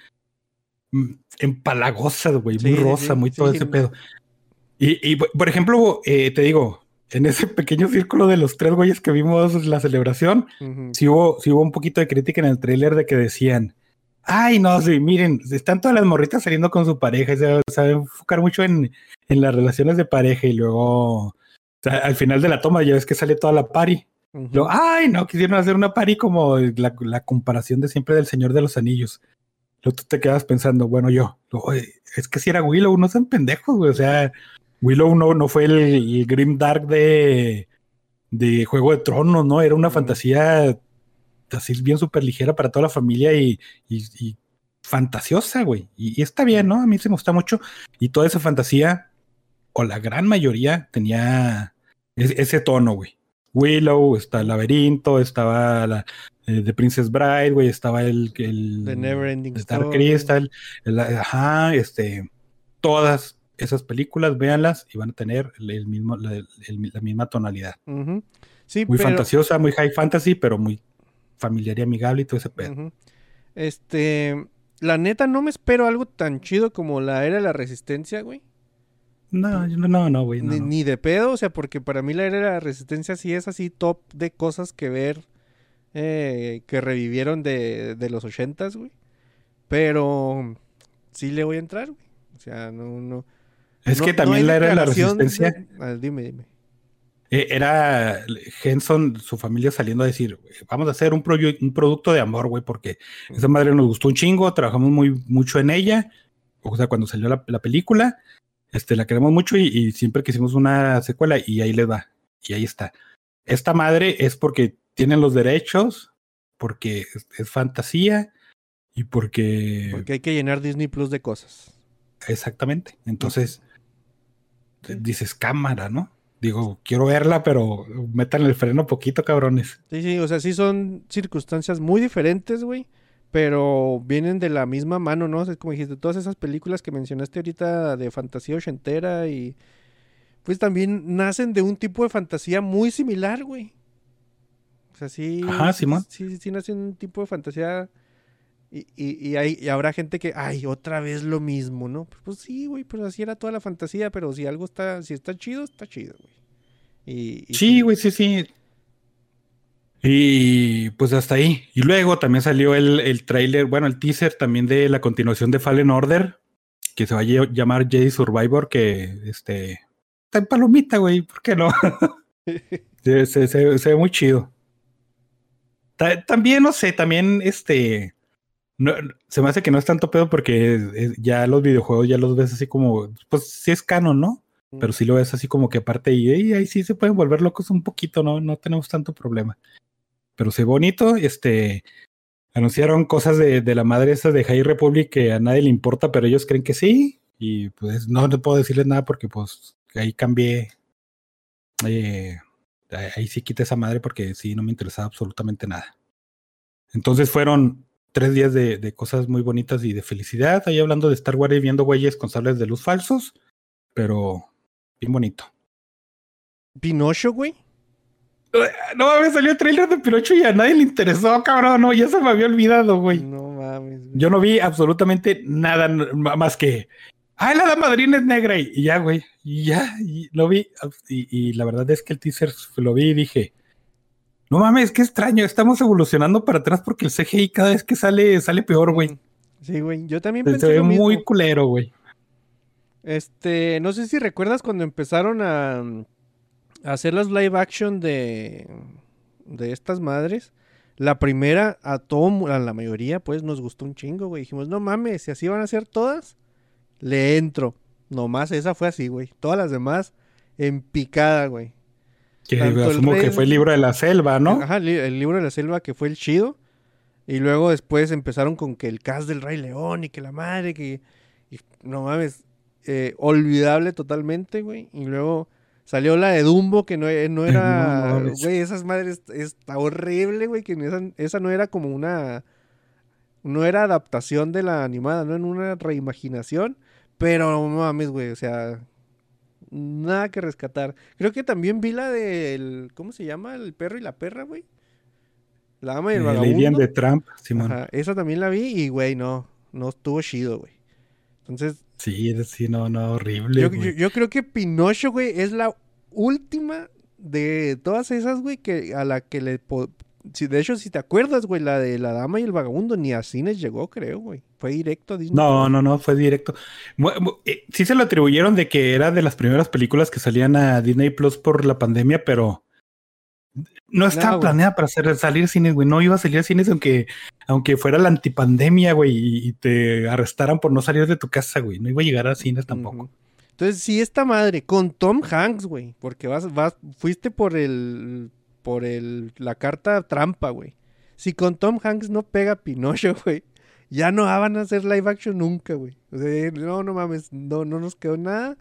mm, empalagosas, güey. Sí, muy rosa, sí, muy todo sí, ese no. pedo. Y, y, por ejemplo, eh, te digo, en ese pequeño círculo de los tres güeyes que vimos la celebración, Ujú. sí hubo, sí hubo un poquito de crítica en el tráiler de que decían, ay, no, sí, miren, están todas las morritas saliendo con su pareja, y se sabe enfocar mucho en, en las relaciones de pareja y luego, o sea, al final de la toma ya ves que sale toda la party. Luego, ay, no, quisieron hacer una party como la, la comparación de siempre del Señor de los Anillos. Luego tú te quedas pensando, bueno, yo, "Oye, es que si era Willow, no sean pendejos, güey. O sea, Willow no, no fue el, el Grim Dark de, de Juego de Tronos, ¿no? Era una fantasía así bien súper ligera para toda la familia y, y- y fantasiosa, güey. Y, y está bien, ¿no? A mí se me gusta mucho. Y toda esa fantasía, o la gran mayoría, tenía es- ese tono, güey. Willow, está el laberinto, estaba la eh, The Princess Bride, güey, estaba el, el The Neverending Dark Story. Crystal, el- ajá, este, todas esas películas, véanlas y van a tener el, el mismo, la, misma tonalidad. Sí, Muy pero- fantasiosa, muy high fantasy, pero muy familiar y amigable y todo ese pedo. Este, la neta no me espero algo tan chido como la era de la resistencia, güey. No, no, no, güey. no, Ni, no. ni de pedo, o sea, porque para mí la era de la resistencia sí es así top de cosas que ver eh, que revivieron de, de los ochentas, güey. Pero sí le voy a entrar, güey. O sea, no, no. Es no- que también la era de la de- resistencia. Ah, dime, dime. Eh, Era Henson, su familia saliendo a decir, vamos a hacer un, un producto de amor, güey, porque esa madre nos gustó un chingo, trabajamos muy mucho en ella, o sea, cuando salió la, la película, este, la queremos mucho y, y siempre quisimos una secuela y ahí les va, y ahí está. Esta madre es porque tienen los derechos, porque es, es fantasía y porque... Porque hay que llenar Disney Plus de cosas. Exactamente. Entonces, dices cámara, ¿no? Digo, quiero verla, pero metan el freno poquito, cabrones. Sí, sí, o sea, sí son circunstancias muy diferentes, güey. Pero vienen de la misma mano, ¿no? O sea, como dijiste, todas esas películas que mencionaste ahorita de fantasía ochentera y... Pues también nacen de un tipo de fantasía muy similar, güey. O sea, sí... Ajá, sí, Simón. Sí, sí, sí nacen un tipo de fantasía... Y, y, y, hay, y habrá gente que, ay, otra vez lo mismo, ¿no? Pues, pues sí, güey, pues así era toda la fantasía, pero si algo está, si está chido, está chido, güey. Y, y Sí, güey, sí, sí. Y pues hasta ahí. Y luego también salió el, el tráiler, bueno, el teaser también de la continuación de Fallen Order, que se va a llamar Jedi Survivor, que este está en palomita, güey, ¿por qué no? se, se- se- se ve muy chido. Ta- también, no sé, también este. No, se me hace que no es tanto pedo porque es- es- ya los videojuegos ya los ves así como, pues sí es canon, ¿no? Pero sí lo ves así como que aparte y, y ahí sí se pueden volver locos un poquito, ¿no? No tenemos tanto problema. Pero se ve bonito, este, anunciaron cosas de, de la madre esa de High Republic que a nadie le importa, pero ellos creen que sí. Y pues no le puedo decirles nada porque pues ahí cambié. eh, ahí ahí sí quité esa madre porque sí, no me interesaba absolutamente nada. Entonces fueron tres días de, de cosas muy bonitas y de felicidad, ahí hablando de Star Wars y viendo güeyes con sables de luz falsos, pero bien bonito. Pinocho, güey. No mames, salió el trailer de Pinocho y a nadie le interesó, cabrón. No, ya se me había olvidado, güey. No mames, güey. Yo no vi absolutamente nada más que. ¡Ay, la madrina es negra! Y, y ya, güey. Y ya, y lo vi. Y, y la verdad es que el teaser lo vi y dije. No mames, qué extraño. Estamos evolucionando para atrás porque el CGI cada vez que sale, sale peor, güey. Sí, güey. Yo también Se, pensé ve lo mismo. muy culero, güey. Este, no sé si recuerdas cuando empezaron a, a hacer las live action de, de estas madres. La primera, a todo, a la mayoría, pues nos gustó un chingo, güey. Dijimos, no mames, si así van a ser todas, le entro. Nomás esa fue así, güey. Todas las demás en picada, güey. Que asumo que fue el libro de la selva, ¿no? Ajá, el, li- el libro de la selva que fue el chido. Y luego después empezaron con que el cast del Rey León y que la madre, que... y no mames, eh, olvidable totalmente, güey. Y luego salió la de Dumbo, que no, e- no no era... mames. Güey, esas madres está horrible, güey, que esa, esa no era como una... no era adaptación de la animada, no en una reimaginación, pero no mames, güey, o sea, nada que rescatar. Creo que también vi la del, ¿cómo se llama? El perro y la perra, güey. La ama y el Eh, vagabundo. The Trump, Simón. Ajá, esa también la vi y, güey, no, no estuvo chido, güey. Entonces, Sí, sí, no, no, horrible. yo, güey. yo- yo creo que Pinocho, güey, es la última de todas esas, güey, que a la que le... po- Si, de hecho, si te acuerdas, güey, la de La Dama y el Vagabundo, ni a cines llegó, creo, güey. Fue directo a Disney. No, no, no, fue directo. Eh, Sí se lo atribuyeron de que era de las primeras películas que salían a Disney Plus por la pandemia, pero no estaba planeada para hacer, salir cines, güey. No iba a salir a cines aunque, aunque fuera la antipandemia, güey, y, te arrestaran por no salir de tu casa, güey. No iba a llegar a cines tampoco. Entonces, si esta madre, con Tom Hanks, güey, porque vas, vas, fuiste por el, por el, la carta trampa, güey. Si con Tom Hanks no pega Pinocho, güey, ya no van a hacer live action nunca, güey. O sea, no, no mames, no, no nos quedó nada.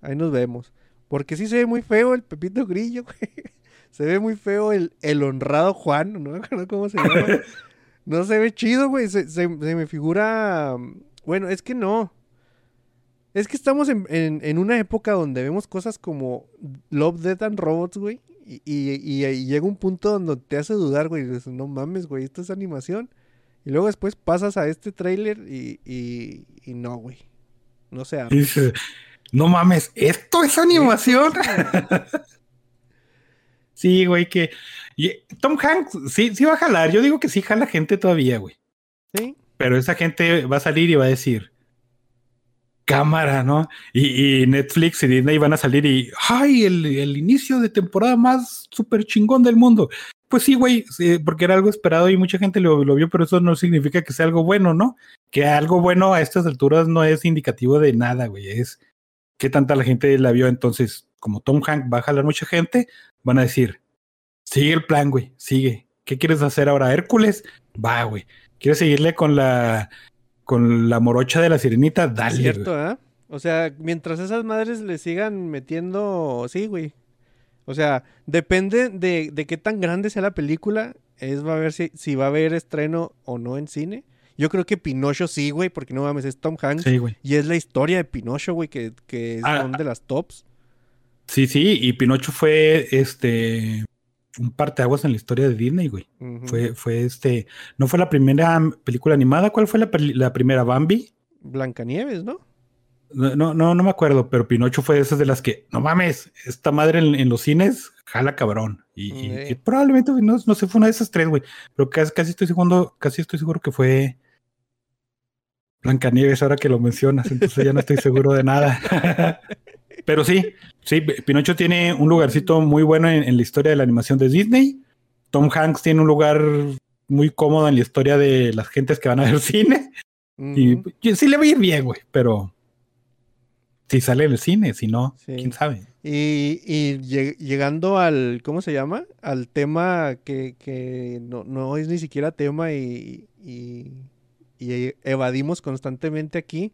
Ahí nos vemos. Porque sí se ve muy feo el Pepito Grillo, güey. Se ve muy feo el, el honrado Juan, no me acuerdo cómo se llama. No se ve chido, güey. Se, se- se me figura. Bueno, es que no. Es que estamos en, en- en una época donde vemos cosas como Love, Death and Robots, güey. Y, y- llega un punto donde te hace dudar, güey. dices, no mames, güey, esto es animación. Y luego después pasas a este tráiler y, y, y no, güey. No sé. Y dice, no mames, ¿esto es animación? sí, güey, que... Tom Hanks, sí, sí va a jalar. Yo digo que sí jala gente todavía, güey. ¿Sí? Pero esa gente va a salir y va a decir, cámara, ¿no? Y, Netflix y Disney van a salir y, ¡ay! El, inicio de temporada más súper chingón del mundo. Pues sí, güey, porque era algo esperado y mucha gente lo, lo vio, pero eso no significa que sea algo bueno, ¿no? Que algo bueno a estas alturas no es indicativo de nada, güey. Es que tanta la gente la vio. Entonces, como Tom Hanks va a jalar mucha gente, van a decir, sigue el plan, güey, sigue. ¿Qué quieres hacer ahora? Hércules, va, güey. ¿Quieres seguirle con la con la morocha de la sirenita? Dale. Cierto. ¿ah? O sea, mientras esas madres le sigan metiendo. Sí, güey. O sea, depende de, de qué tan grande sea la película. Es va a ver si, si va a haber estreno o no en cine. Yo creo que Pinocho sí, güey, porque no mames, es Tom Hanks. Sí, güey. Y es la historia de Pinocho, güey, que, que Ah, son de las tops. Sí, sí, y Pinocho fue este un parteaguas en la historia de Disney, güey. Fue, fue este, no fue la primera película animada, ¿cuál fue la, la primera? ¿Bambi? Blancanieves, ¿no? No, no, no, me acuerdo, pero Pinocho fue de esas de las que, no mames, esta madre en, en los cines jala cabrón. Y, y- Sí. y probablemente, no, no sé, fue una de esas tres, güey. Pero casi, casi estoy seguro, casi estoy seguro que fue Blancanieves, ahora que lo mencionas, entonces ya no estoy seguro de nada. pero sí, sí, Pinocho tiene un lugarcito muy bueno en, en la historia de la animación de Disney. Tom Hanks tiene un lugar muy cómodo en la historia de las gentes que van a ver cine. Y, sí le va a ir bien, güey, pero si sale en el cine, si no, Sí. quién sabe. Y, y lleg- llegando al, ¿cómo se llama? Al tema que, que no, no es ni siquiera tema y, y- y evadimos constantemente aquí.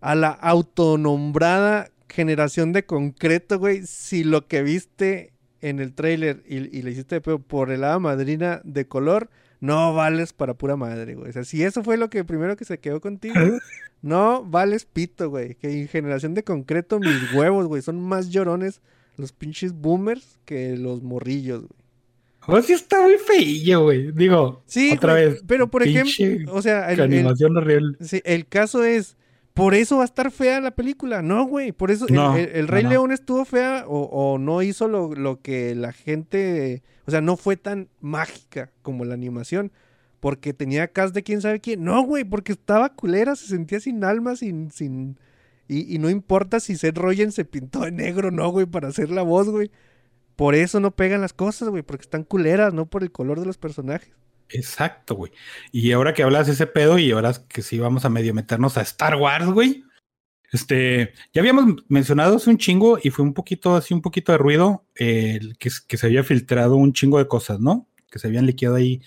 A la autonombrada generación de concreto, güey. Si lo que viste en el tráiler y, y le hiciste de pedo por el hada madrina de color, no vales para pura madre, güey. O sea, si eso fue lo que primero que se quedó contigo, no vales pito, güey. Que en generación de concreto, mis huevos, güey, son más llorones los pinches boomers que los morrillos, güey. O sí está muy feillo, güey. Digo, Sí, otra güey, vez. pero por ejemplo, o sea, el, animación horrible. sí, el caso es, por eso va a estar fea la película. No, güey, por eso el- No, el, Rey no. León estuvo fea o, o no hizo lo, lo que la gente, o sea, no fue tan mágica como la animación. Porque tenía cast de quién sabe quién. No, güey, porque estaba culera, se sentía sin alma, sin, sin, y, y no importa si Seth Rogen se pintó de negro, no, güey, para hacer la voz, güey. Por eso no pegan las cosas, güey, porque están culeras, no por el color de los personajes. Exacto, güey. Y ahora que hablas de ese pedo y ahora que sí vamos a medio meternos a Star Wars, güey. Este, ya habíamos mencionado hace un chingo y fue un poquito, así un poquito de ruido, eh, que, que se había filtrado un chingo de cosas, ¿no? Que se habían liqueado ahí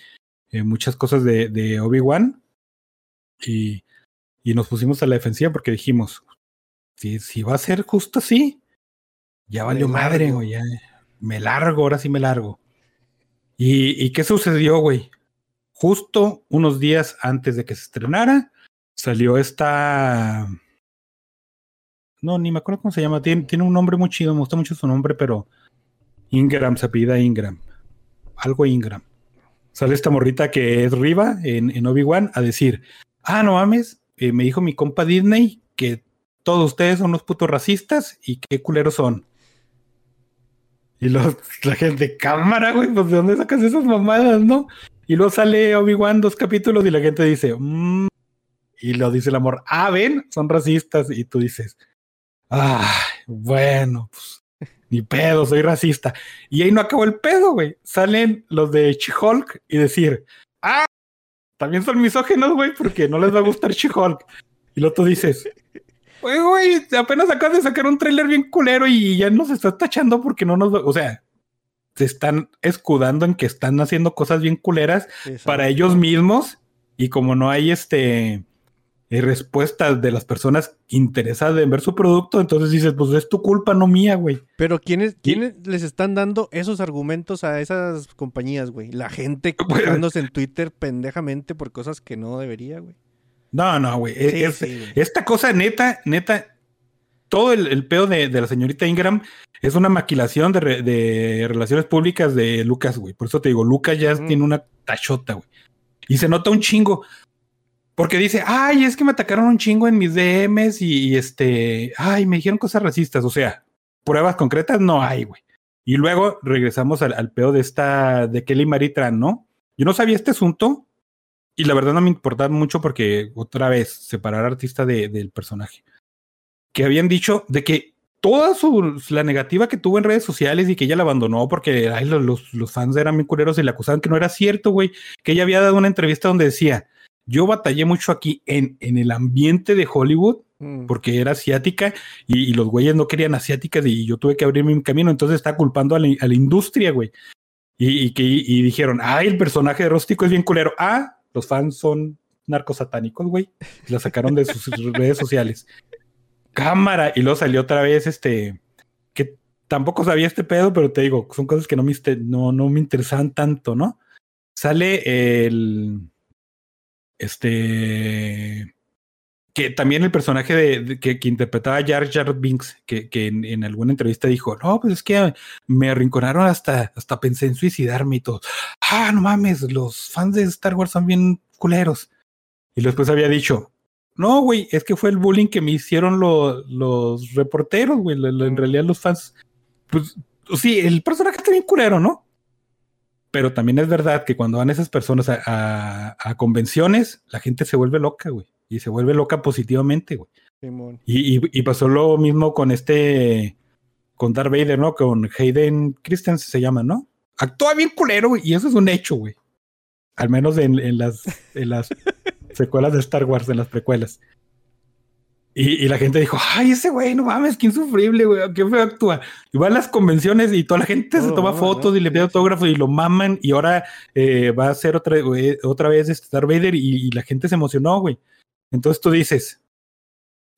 eh, muchas cosas de, de Obi-Wan y, y nos pusimos a la defensiva porque dijimos, si, si va a ser justo así, ya valió madre, güey, ya me largo, ahora sí me largo. ¿Y, qué sucedió, güey? justo unos días antes de que se estrenara, salió esta. No, ni me acuerdo cómo se llama. Tiene, un nombre muy chido, me gusta mucho su nombre, pero Ingram se apellida Ingram. Algo Ingram. Sale esta morrita que es Riva en, Obi-Wan a decir: Ah, no mames, eh, me dijo mi compa Disney que todos ustedes son unos putos racistas y qué culeros son. Y los, la gente, cámara, güey, pues de dónde sacas esas mamadas, ¿no? Y luego sale Obi-Wan dos capítulos y la gente dice, "Mm", y lo dice el amor, ah, ven, son racistas. Y tú dices, ah, bueno, pues ni pedo, soy racista. Y ahí no acabó el pedo, güey. Salen los de She-Hulk y decir, ah, también son misógenos, güey, porque no les va a gustar She-Hulk. Y luego tú dices, güey, güey, apenas acabas de sacar un tráiler bien culero y ya nos estás tachando porque no nos va, o sea, se están escudando en que están haciendo cosas bien culeras para ellos mismos y como no hay este eh, respuestas de las personas interesadas en ver su producto, entonces dices, pues es tu culpa, no mía, güey. Pero ¿quiénes, ¿quiénes les están dando esos argumentos a esas compañías, güey? La gente Pues- quejándose en Twitter pendejamente por cosas que no debería, güey. No, no, güey. Sí, es- sí, esta cosa neta, neta, todo el, el pedo de, de la señorita Ingram es una maquilación de, re- de relaciones públicas de Lucas, güey. Por eso te digo, Lucas ya Mm. tiene una tachota, güey. Y se nota un chingo. Porque dice, ay, es que me atacaron un chingo en mis DMs y, y este, ay, me dijeron cosas racistas. O sea, pruebas concretas no hay, güey. Y luego regresamos al, al pedo de esta, de Kelly Maritran, ¿no? Yo no sabía este asunto y la verdad no me importaba mucho porque otra vez separar artista de- del personaje. Que habían dicho de que toda su, la negativa que tuvo en redes sociales y que ella la abandonó porque ay, los, fans eran muy culeros y le acusaban que no era cierto, güey. Que ella había dado una entrevista donde decía, yo batallé mucho aquí en, en el ambiente de Hollywood Mm. porque era asiática y, y los güeyes no querían asiáticas y yo tuve que abrir mi camino, entonces está culpando a la, a la industria, güey. Y, y que y dijeron, ay, el personaje de Rústico es bien culero. Ah, los fans son narcosatánicos, güey. Y La sacaron de sus redes sociales. Cámara. Y luego salió otra vez este, que tampoco sabía este pedo, pero te digo, son cosas que no me, no, no me interesaban tanto, ¿no? Sale el, este, que también el personaje de, que, que interpretaba Jar Jar Binks, que, que en, alguna entrevista dijo, no, pues es que me arrinconaron hasta, hasta pensé en suicidarme y todo. Ah, no mames, los fans de Star Wars son bien culeros. Y después había dicho, no, güey, es que fue el bullying que me hicieron lo- los reporteros, güey. en realidad los fans, pues sí, el personaje está bien culero, ¿no? Pero también es verdad que cuando van esas personas a- a convenciones, la gente se vuelve loca, güey. Y se vuelve loca positivamente, güey. Y, y- y pasó lo mismo con este, con Darth Vader, ¿no? Con Hayden Christensen se llama, ¿no? Actúa bien culero, güey, y eso es un hecho, güey. Al menos en, en las, en las secuelas de Star Wars, en las precuelas. Y, y la gente dijo, ay, ese güey, no mames, qué insufrible, güey, qué feo actúa. Y va a las convenciones y toda la gente se toma fotos ¿no? y le pide autógrafos y lo maman y ahora eh, va a ser otra, güey, otra vez este Darth Vader y, y la gente se emocionó, güey. Entonces tú dices,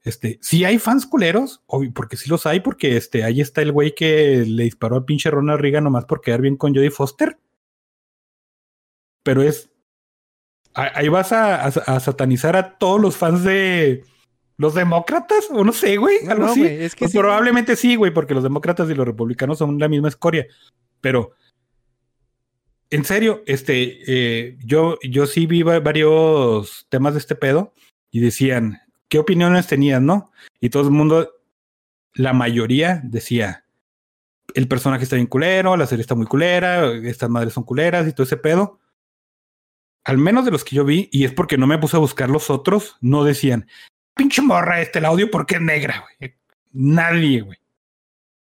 este, si hay fans culeros, obvio, porque sí los hay, porque este, ahí está el güey que le disparó al pinche Ronald Reagan nomás por quedar bien con Jodie Foster. Pero es, ahí vas a, a- a satanizar a todos los fans de los demócratas, o no sé, güey, algo no, así. es que Pues sí. probablemente sí, güey, porque los demócratas y los republicanos son la misma escoria. Pero, en serio, este, eh, yo, yo sí vi va- varios temas de este pedo y decían, ¿qué opiniones tenían, no? Y todo el mundo, la mayoría decía, el personaje está bien culero, la serie está muy culera, estas madres son culeras y todo ese pedo. Al menos de los que yo vi, y es porque no me puse a buscar los otros, no decían, pinche morra este el audio porque es negra, güey. Nadie, güey.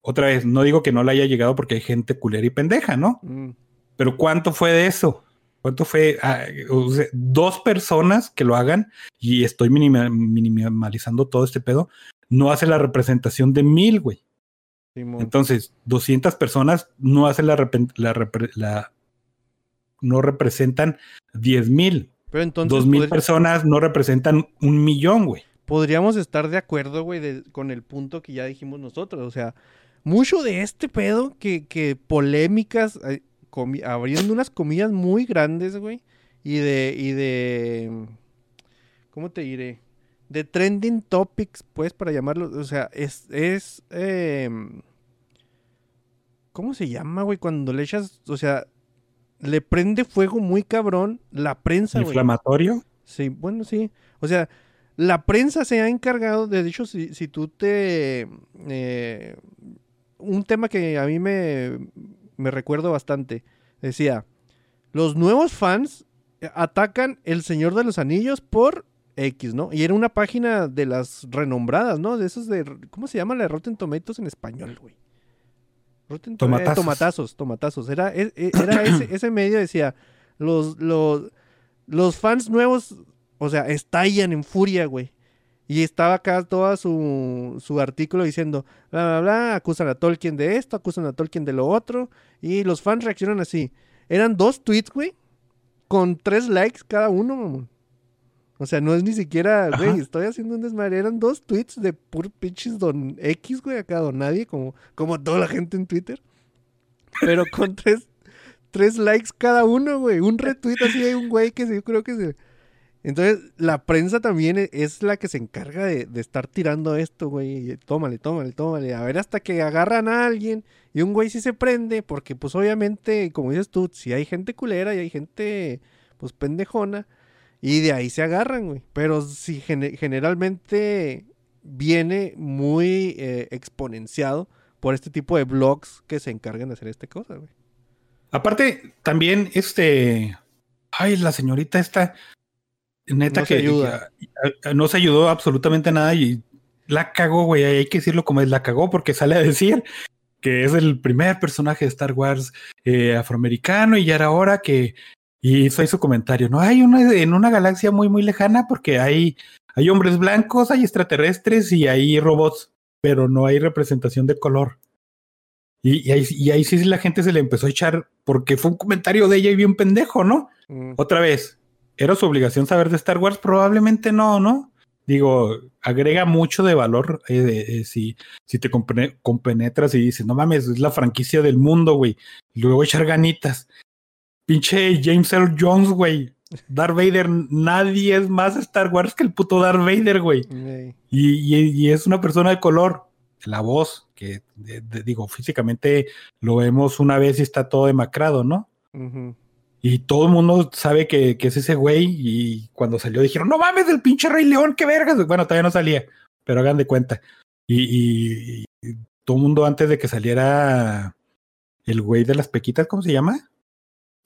Otra vez, no digo que no le haya llegado porque hay gente culera y pendeja, ¿no? Mm. Pero ¿cuánto fue de eso? ¿Cuánto fue? Ah, o sea, dos personas que lo hagan y estoy minima- minimalizando todo este pedo, no hace la representación de mil, güey. Simón. Entonces, 200 personas no hacen la, la, la- no representan 10 mil. Pero entonces Dos mil personas no representan un millón, güey. podríamos estar de acuerdo, güey, de- con el punto que ya dijimos nosotros. O sea, mucho de este pedo que, que polémicas, abriendo unas comillas muy grandes, güey, y de, y de, ¿cómo te diré? De trending topics, pues, para llamarlo, o sea, es, es, em, ¿cómo se llama, güey? Cuando le echas, o sea, le prende fuego muy cabrón la prensa, güey. Inflamatorio. Sí, bueno, sí. O sea, la prensa se ha encargado, de hecho, si, si tú te... eh, un tema que a mí me, me recuerdo bastante, decía, los nuevos fans eh, atacan El Señor de los Anillos por X, ¿no? Y era una página de las renombradas, ¿no? De esos de... ¿Cómo se llama la de Rotten Tomatoes en español, güey? Rotten eh, Tomatazos. tomatazos, tomatazos. Era, e- e- era ese, ese medio decía, los, los, los fans nuevos, o sea, estallan en furia, güey. Y estaba acá todo su, su artículo diciendo, bla, bla, bla, acusan a Tolkien de esto, acusan a Tolkien de lo otro. Y los fans reaccionan así. Eran dos tweets, güey, con tres likes cada uno, mamón. O sea, no es ni siquiera, güey, estoy haciendo un desmadre. Eran dos tweets de puro pinches don X, güey, acá don nadie, como, como toda la gente en Twitter. Pero con tres, tres likes cada uno, güey. Un retweet así de un güey que sí, yo creo que se... Entonces, la prensa también e- es la que se encarga de, estar tirando esto, güey. Tómale, tómale, tómale. A ver hasta que agarran a alguien y un güey sí se prende, porque pues obviamente, como dices tú, si hay gente culera y hay gente pues pendejona, y de ahí se agarran, güey. Pero si gene- generalmente viene muy eh, exponenciado por este tipo de blogs que se encargan de hacer esta cosa, güey. Aparte, también, este. Ay, la señorita esta. Neta No se que ayuda. a- a- no se ayudó absolutamente nada y la cagó, güey. Hay que decirlo como es, la cagó porque sale a decir que es el primer personaje de Star Wars eh, afroamericano y ya era hora que. Y hizo ahí su comentario, ¿no? Hay una en una galaxia muy, muy lejana porque hay, hay hombres blancos, hay extraterrestres y hay robots, pero no hay representación de color. Y, y ahí, y ahí sí la gente se le empezó a echar porque fue un comentario de ella y bien pendejo, ¿no? Mm, Otra vez, ¿era su obligación saber de Star Wars? Probablemente no, ¿no? Digo, agrega mucho de valor eh, eh, si, si te compene- compenetras y dices, no mames, es la franquicia del mundo, güey. Luego echar ganitas. Pinche James Earl Jones, güey. Darth Vader, nadie es más Star Wars que el puto Darth Vader, güey. ey, Y, y- y es una persona de color. La voz, que de- de- digo, físicamente lo vemos una vez y está todo demacrado, ¿no? ujú. Y todo el mundo sabe que, que es ese güey. Y cuando salió dijeron, no mames, del pinche Rey León, qué vergas. Bueno, todavía no salía, pero hagan de cuenta. Y, y- y todo el mundo antes de que saliera el güey de las pequitas, ¿cómo se llama?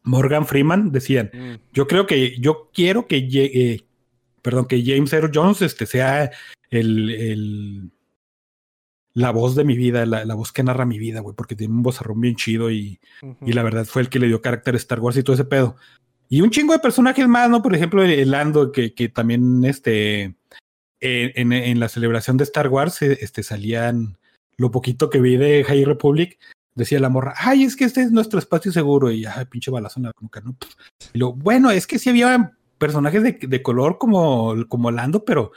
Morgan Freeman, decían, Mm, yo creo que, yo quiero que llegue, perdón, que James Earl Jones este, sea el, el- la voz de mi vida, la, la voz que narra mi vida, güey, porque tiene un vozarrón bien chido y, y la verdad fue el que le dio carácter a Star Wars y todo ese pedo. Y un chingo de personajes más, ¿no? Por ejemplo, el, el Lando, que, que también este, en, en- en la celebración de Star Wars eh, este, salían lo poquito que vi de High Republic. Decía la morra, ay, es que este es nuestro espacio seguro. Y ay, pinche balazo en la nuca, ¿no? Y lo, bueno, es que sí había personajes de, de color como, como Lando, pero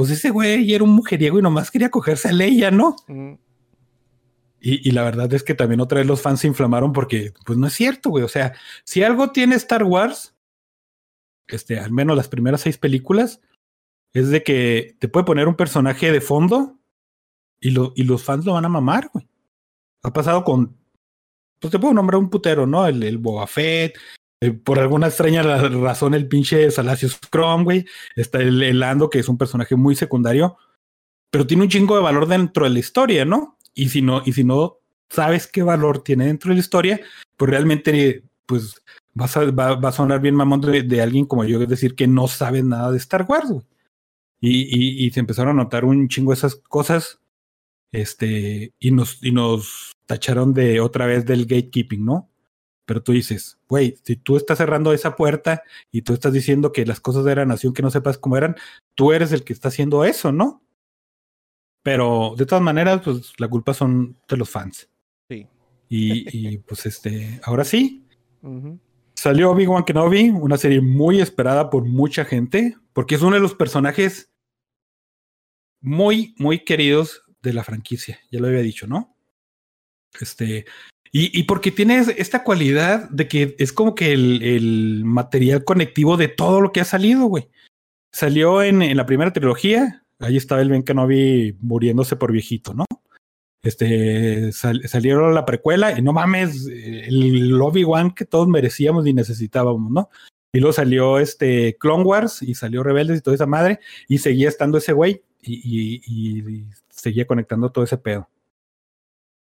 pues ese güey era un mujeriego y nomás quería cogerse a Leia, ¿no? Mm, Y, y la verdad es que también otra vez los fans se inflamaron porque, pues no es cierto, güey. O sea, si algo tiene Star Wars, este, al menos las primeras seis películas, es de que te puede poner un personaje de fondo y, lo, y los fans lo van a mamar, güey. Ha pasado con, pues te puedo nombrar un putero, ¿no? El, el Boba Fett, eh, por alguna extraña ra- razón el pinche Salacious Chrome, güey. Está el, Lando, que es un personaje muy secundario, pero tiene un chingo de valor dentro de la historia, ¿no? Y si no, y si no sabes qué valor tiene dentro de la historia, pues realmente, pues vas a, va, a sonar bien mamón de, de alguien como yo, es decir, que no sabe nada de Star Wars, güey. Y, y, y se empezaron a notar un chingo esas cosas, este, y nos, y nos tacharon de otra vez del gatekeeping, ¿no? Pero tú dices, güey, si tú estás cerrando esa puerta y tú estás diciendo que las cosas de la nación que no sepas cómo eran, tú eres el que está haciendo eso, ¿no? Pero de todas maneras, pues la culpa son de los fans. Sí. Y, y pues este, ahora sí, salió Obi-Wan Kenobi, una serie muy esperada por mucha gente, porque es uno de los personajes muy, muy queridos de la franquicia. Ya lo había dicho, ¿no? Este, Y, porque tiene esta cualidad de que es como que el, material conectivo de todo lo que ha salido, güey. Salió en, la primera trilogía, ahí estaba el Ben Kenobi muriéndose por viejito, ¿no? Este sal- salieron la precuela y no mames, el Obi-Wan que todos merecíamos y necesitábamos, ¿no? Y luego salió este Clone Wars y salió Rebeldes y toda esa madre, y seguía estando ese güey y- y seguía conectando todo ese pedo.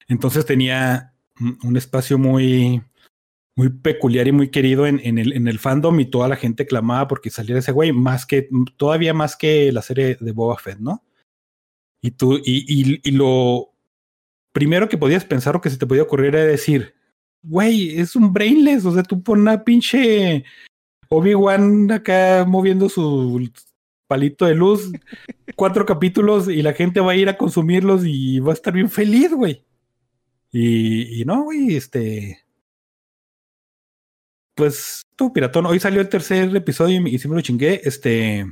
Entonces tenía un, espacio muy, muy peculiar y muy querido en, en el, en el fandom y toda la gente clamaba porque saliera ese güey, más que, todavía más que la serie de Boba Fett, ¿no? Y tú, y, y, y lo primero que podías pensar o que se te podía ocurrir era decir, güey, es un brainless, o sea, tú pon una pinche Obi-Wan acá moviendo su palito de luz, cuatro capítulos y la gente va a ir a consumirlos y va a estar bien feliz, güey. Y, no, güey, este. Pues tú, piratón, hoy salió el tercer episodio y, y me lo chingué. Este.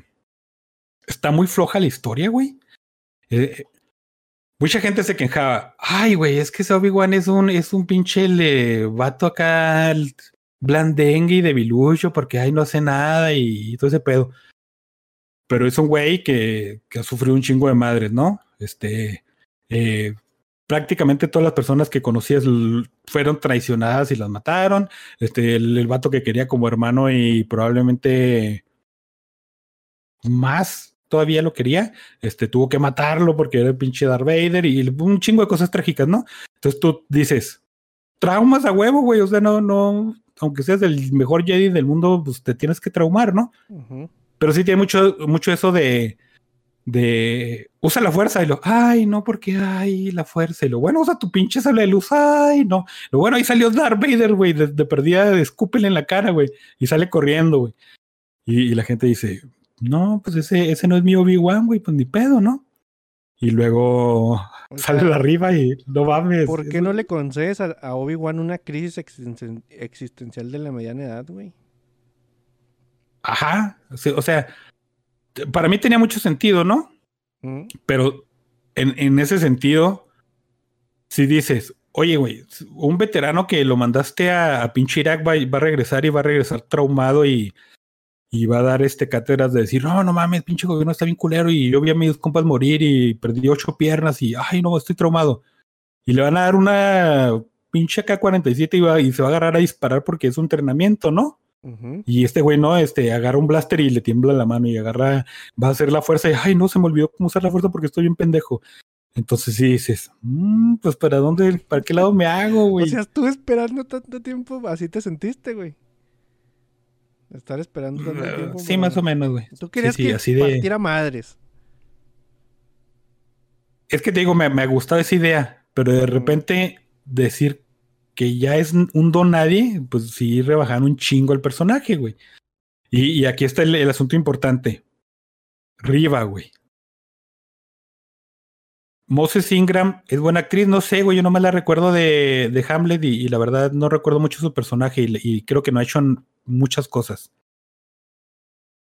Está muy floja la historia, güey. Eh, mucha gente se quejaba. Ay, güey, es que ese Obi-Wan es un, es un pinche le, vato acá el- blandengue y debilucho porque ay, no hace nada y, y todo ese pedo. Pero es un güey que, que ha sufrido un chingo de madres, ¿no? Este. eh, prácticamente todas las personas que conocías fueron traicionadas y las mataron. Este, el, el vato que quería como hermano y probablemente más todavía lo quería, este, tuvo que matarlo porque era el pinche Darth Vader y un chingo de cosas trágicas, ¿no? Entonces tú dices, traumas a huevo, güey, o sea, no, no, aunque seas el mejor Jedi del mundo, pues te tienes que traumar, ¿no? Pero sí tiene mucho, mucho eso de, de usa la fuerza y lo, ay, no, porque ay, la fuerza y lo bueno, usa tu pinche sable de luz, ay, no. Lo bueno, ahí salió Darth Vader, güey, de, de perdida, escúpele en la cara, güey, y sale corriendo, güey. Y, y la gente dice, no, pues ese, ese no es mi Obi-Wan, güey, pues ni pedo, ¿no? Y luego O sale de arriba y no mames. ¿Por qué no le concedes a, a Obi-Wan una crisis existen- existencial de la mediana edad, güey? Ajá, o sea- o sea, t- para mí tenía mucho sentido, ¿no? ¿Mm? Pero en, en ese sentido, si dices, oye, güey, un veterano que lo mandaste a, a pinche Irak va, va a regresar y va a regresar traumado y, y va a dar este cátedras de decir, no, no mames, pinche gobierno está bien culero y yo vi a mis compas morir y perdí ocho piernas y, ay, no, estoy traumado. Y le van a dar una pinche K-47 y, va- y se va a agarrar a disparar porque es un entrenamiento, ¿no? Y este güey, no, este, agarra un blaster y le tiembla la mano y agarra, va a hacer la fuerza y, ay, no, se me olvidó cómo usar la fuerza porque estoy bien pendejo. Entonces sí dices, "Mm, pues para dónde, para qué lado me hago, O güey. sea, estuve esperando tanto tiempo, así te sentiste, güey. Estar esperando tanto tiempo. sí, más o menos, güey. Tú querías sí, sí, que así de- partiera madres. Es que te digo, me, me ha gustado esa idea, pero de repente decir que ya es un don nadie, pues sí rebajan un chingo el personaje, güey. Y, aquí está el, asunto importante. Riva, güey. Moses Ingram es buena actriz, no sé, güey, yo no me la recuerdo de, Hamlet y, la verdad no recuerdo mucho su personaje y, creo que no ha hecho muchas cosas.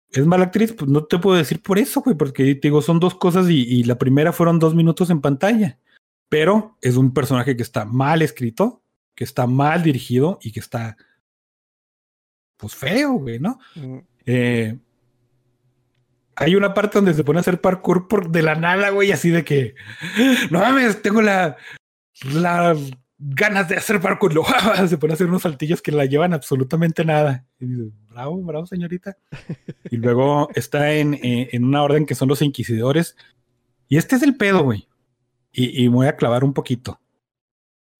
¿Es mala actriz? Pues no te puedo decir por eso, güey, porque te digo, son dos cosas y la primera fueron dos minutos en pantalla. Pero es un personaje que está mal escrito, que está mal dirigido y que está, pues feo, güey, ¿no? Mm, Eh, hay una parte donde se pone a hacer parkour por de la nada, güey, así de que no mames, tengo la, la ganas de hacer parkour. Lo, se pone a hacer unos saltillos que la llevan absolutamente nada. Y dices, bravo, bravo, señorita. y luego está en, en, en una orden que son los inquisidores. Y este es el pedo, güey. Y, y me voy a clavar un poquito.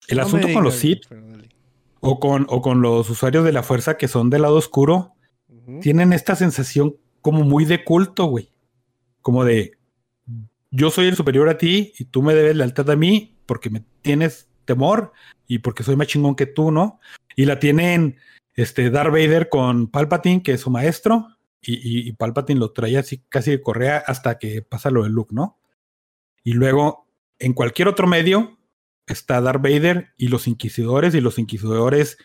El no asunto con los Sith o con, o con los usuarios de la fuerza que son del lado oscuro tienen esta sensación como muy de culto, güey. Como de yo soy el superior a ti y tú me debes lealtad a mí porque me tienes temor y porque soy más chingón que tú, ¿no? Y la tienen este Darth Vader con Palpatine, que es su maestro, y, y- y Palpatine lo traía así casi de correa hasta que pasa lo de Luke, ¿no? Y luego, en cualquier otro medio, está Darth Vader y los inquisidores, y los inquisidores,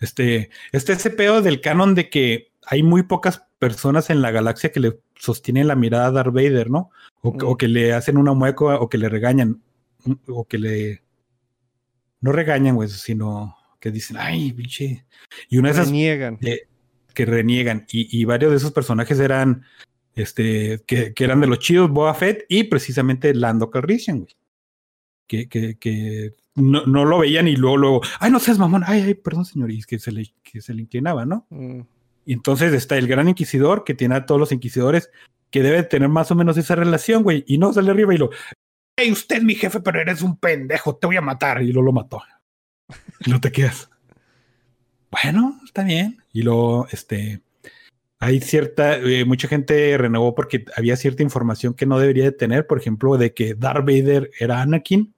este, este ese pedo del canon de que hay muy pocas personas en la galaxia que le sostienen la mirada a Darth Vader, ¿no? O, que- Mm. o que le hacen una mueca o que le regañan, o que le no regañan, güey, sino que dicen, ay, pinche. Y una de esas Reniegan. que reniegan. Y, y varios de esos personajes eran, este, que, que eran de los chidos, Boba Fett y precisamente Lando Calrissian, güey. Que, que, que no, no lo veían y luego, luego, ay, no seas mamón, ay, ay, perdón, señor, y es que se le, que se le inclinaba, ¿no? Mm. Y entonces está el gran inquisidor que tiene a todos los inquisidores que debe tener más o menos esa relación, güey. Y no sale arriba y lo, hey, usted es mi jefe, pero eres un pendejo, te voy a matar. Y luego lo mató. Y no te quedas. Bueno, está bien. Y luego, este, hay cierta, eh, mucha gente renegó porque había cierta información que no debería de tener, por ejemplo, de que Darth Vader era Anakin.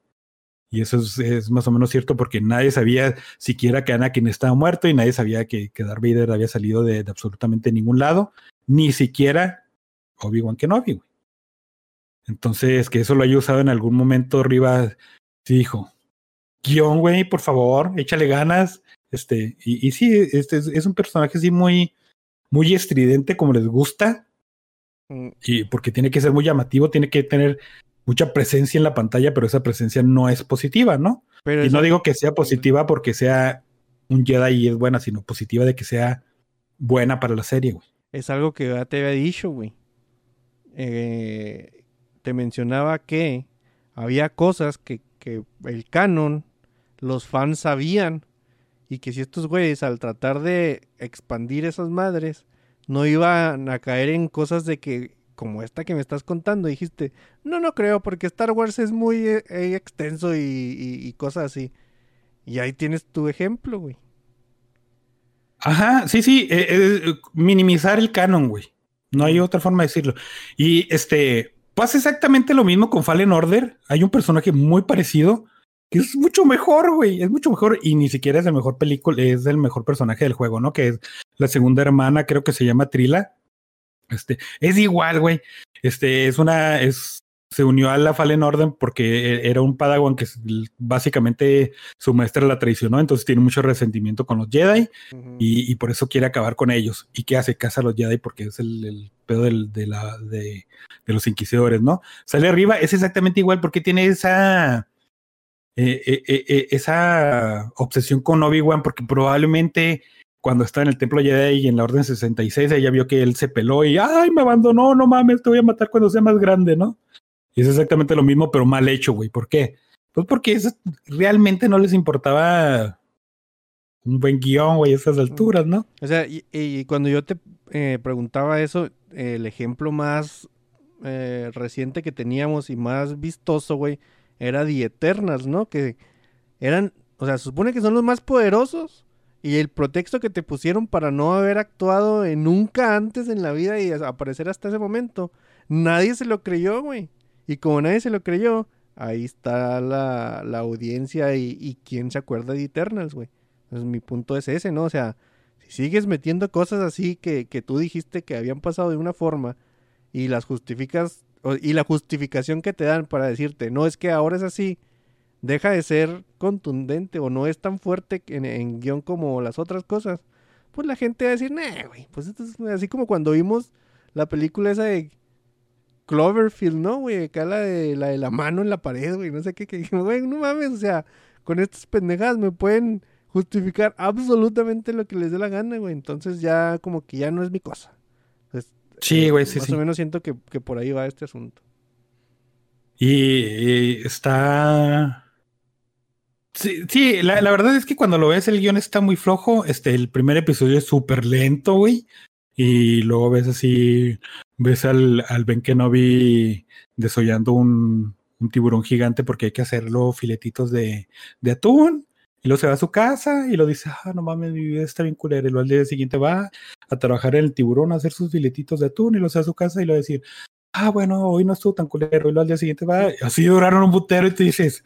Y eso es, más o menos cierto porque nadie sabía siquiera que Anakin estaba muerto y nadie sabía que, Darth Vader había salido de, absolutamente ningún lado, ni siquiera Obi-Wan Kenobi, güey. Entonces, que eso lo haya usado en algún momento, Rivas sí dijo, guion, güey, por favor, échale ganas. Este, y, y sí, este es, es un personaje así muy, muy estridente, como les gusta, Mm. y porque tiene que ser muy llamativo, tiene que tener mucha presencia en la pantalla, pero esa presencia no es positiva, ¿no? Pero Y no digo que sea positiva porque sea un Jedi y es buena, sino positiva de que sea buena para la serie, güey. Es algo que ya te había dicho, güey. Eh, te mencionaba que había cosas que, que el canon, los fans sabían. Y que si estos güeyes, al tratar de expandir esas madres, no iban a caer en cosas de que, como esta que me estás contando, dijiste, no, no creo, porque Star Wars es muy eh, eh, extenso y, y- y cosas así. Y ahí tienes tu ejemplo, güey. Ajá, sí, sí, eh, eh, minimizar el canon, güey. No hay otra forma de decirlo. Y este, pasa exactamente lo mismo con Fallen Order. Hay un personaje muy parecido que es mucho mejor, güey. Es mucho mejor y ni siquiera es el mejor película, es el mejor personaje del juego, ¿no? Que es la segunda hermana, creo que se llama Trila. Este, es igual, güey. Este, es una, es, se unió a la Fallen Order porque e- era un Padawan que básicamente su maestra la traicionó, entonces tiene mucho resentimiento con los Jedi y, y por eso quiere acabar con ellos. ¿Y qué hace? Caza a los Jedi porque es el, el pedo del- de, la, de, de los inquisidores, ¿no? Sale arriba, es exactamente igual porque tiene esa, eh, eh, eh, esa obsesión con Obi-Wan porque probablemente cuando estaba en el templo Jedi y en la Orden 66 ella vio que él se peló y ¡ay, me abandonó! No mames, te voy a matar cuando sea más grande, ¿no? Y es exactamente lo mismo, pero mal hecho, güey. ¿Por qué? Pues porque eso realmente no les importaba un buen guion, güey, a esas alturas, ¿no? O sea, y, y cuando yo te eh, preguntaba eso, el ejemplo más eh, reciente que teníamos y más vistoso, güey, era The Eternals, ¿no? Que eran, o sea, se supone que son los más poderosos y el pretexto que te pusieron para no haber actuado nunca antes en la vida y aparecer hasta ese momento, nadie se lo creyó, güey. Y como nadie se lo creyó, ahí está la, la audiencia y, y quién se acuerda de Eternals, güey. Entonces mi punto es ese, ¿no? O sea, si sigues metiendo cosas así que, que tú dijiste que habían pasado de una forma y las justificas, y la justificación que te dan para decirte, no es que ahora es así, deja de ser contundente o no es tan fuerte en, guion como las otras cosas, pues la gente va a decir, nah, güey, pues esto es así como cuando vimos la película esa de Cloverfield, ¿no, güey? Acá la de la, de la mano en la pared, güey, no sé qué, que güey, no mames, o sea, con estas pendejadas me pueden justificar absolutamente lo que les dé la gana, güey. Entonces ya como que ya no es mi cosa. Sí, eh, güey, sí, Más sí. o menos siento que, que por ahí va este asunto. Y, y está. Sí, sí la, la verdad es que cuando lo ves, el guion está muy flojo. Este, el primer episodio es súper lento, güey. Y luego ves así, ves al, al Ben Kenobi desollando un, un tiburón gigante porque hay que hacerlo filetitos de, de atún. Y luego se va a su casa y lo dice, ah, no mames, mi vida está bien culera. Y luego al día siguiente va a trabajar en el tiburón, a hacer sus filetitos de atún y lo se va a su casa y lo va a decir, ah, bueno, hoy no estuvo tan culero. Y luego al día siguiente va, así duraron un putero y tú dices,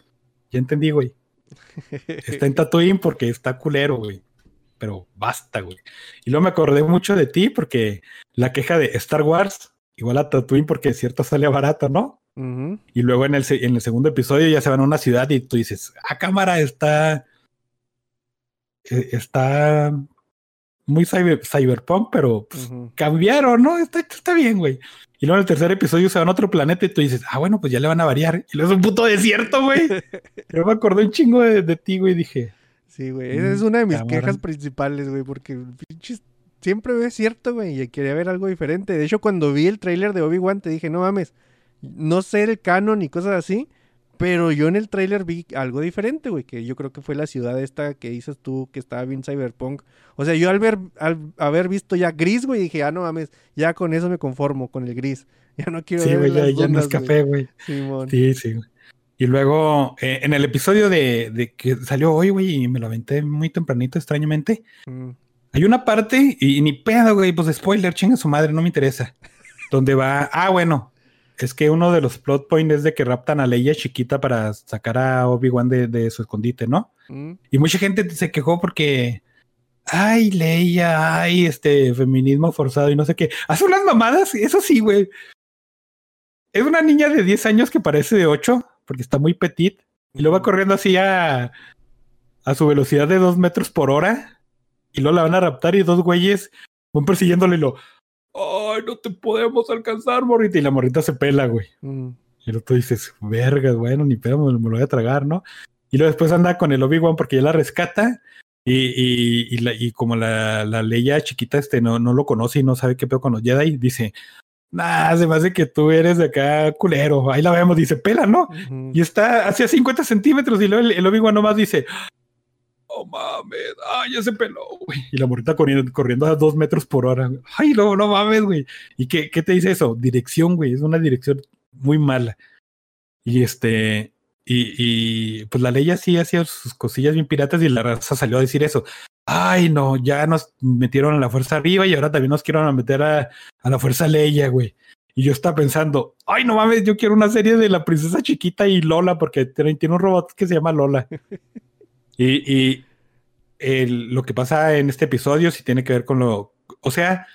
ya entendí, güey. Está en Tatooine porque está culero, güey. Pero basta, güey. Y luego me acordé mucho de ti porque la queja de Star Wars, igual a Tatooine porque cierto sale barato, ¿no? Y luego en el, en el segundo episodio ya se van a una ciudad y tú dices, ah, cámara, está. Eh, Está muy cyber- cyberpunk, pero pues, cambiaron, ¿no? Está, está bien, güey. Y luego en el tercer episodio se van a otro planeta y tú dices, ah, bueno, pues ya le van a variar. Y luego es un puto desierto, güey. Yo me acordé un chingo de, de ti, güey, y dije, Sí, güey. Esa es una de mis Cabrón. quejas principales, güey, porque pinches, siempre ves cierto, güey, y quería ver algo diferente. De hecho, cuando vi el tráiler de Obi-Wan, te dije, no mames, no sé el canon y cosas así, pero yo en el tráiler vi algo diferente, güey, que yo creo que fue la ciudad esta que dices tú, que estaba bien cyberpunk. O sea, yo al ver, al haber visto ya gris, güey, dije, ah, no mames, ya con eso me conformo, con el gris. Ya no quiero sí, güey, ya, ya no es café, güey. Simón. Sí, sí, güey. Y luego, eh, en el episodio de, de que salió hoy, güey, y me lo aventé muy tempranito, extrañamente, Mm, hay una parte, y, ni pedo, güey, pues spoiler, chinga su madre, no me interesa. Donde va, ah, bueno, es que uno de los plot points es de que raptan a Leia chiquita para sacar a Obi-Wan de, de su escondite, ¿no? mm. Y mucha gente se quejó porque, ay, Leia, ay, este feminismo forzado y no sé qué. Hace unas mamadas, eso sí, güey. Es una niña de 10 años que parece de 8, porque está muy petit, y luego va corriendo así a, a su velocidad de 2 metros por hora, y luego la van a raptar y dos güeyes van persiguiéndole y lo, ay, no te podemos alcanzar, morrita, y la morrita se pela, güey. Mm. Y luego tú dices, vergas, bueno, ni pedo, me, me lo voy a tragar, ¿no? Y luego después anda con el Obi-Wan porque ya la rescata. Y, y, y, la- y como la, la Leia chiquita este no, no lo conoce y no sabe qué pedo con los Jedi, dice, nah, se me hace que tú eres de acá culero. Ahí la vemos, dice, pela, ¿no? Y está hacia 50 centímetros y luego el, el Obi-Wan nomás dice, oh mames, ay, ya se peló, güey. Y la morrita corriendo, corriendo a dos metros por hora. güey. Ay, no, no mames, güey. ¿Y qué, qué te dice eso? Dirección, güey. Es una dirección muy mala. Y este, y, y pues la ley sí hacía sus cosillas bien piratas y la raza salió a decir eso. Ay, no, ya nos metieron a la fuerza arriba y ahora también nos quieren meter a, a la fuerza Leia, güey. Y yo estaba pensando, ay, no mames, yo quiero una serie de la princesa chiquita y Lola, porque tiene, tiene un robot que se llama Lola. y lo que pasa en este episodio sí tiene que ver con lo, o sea,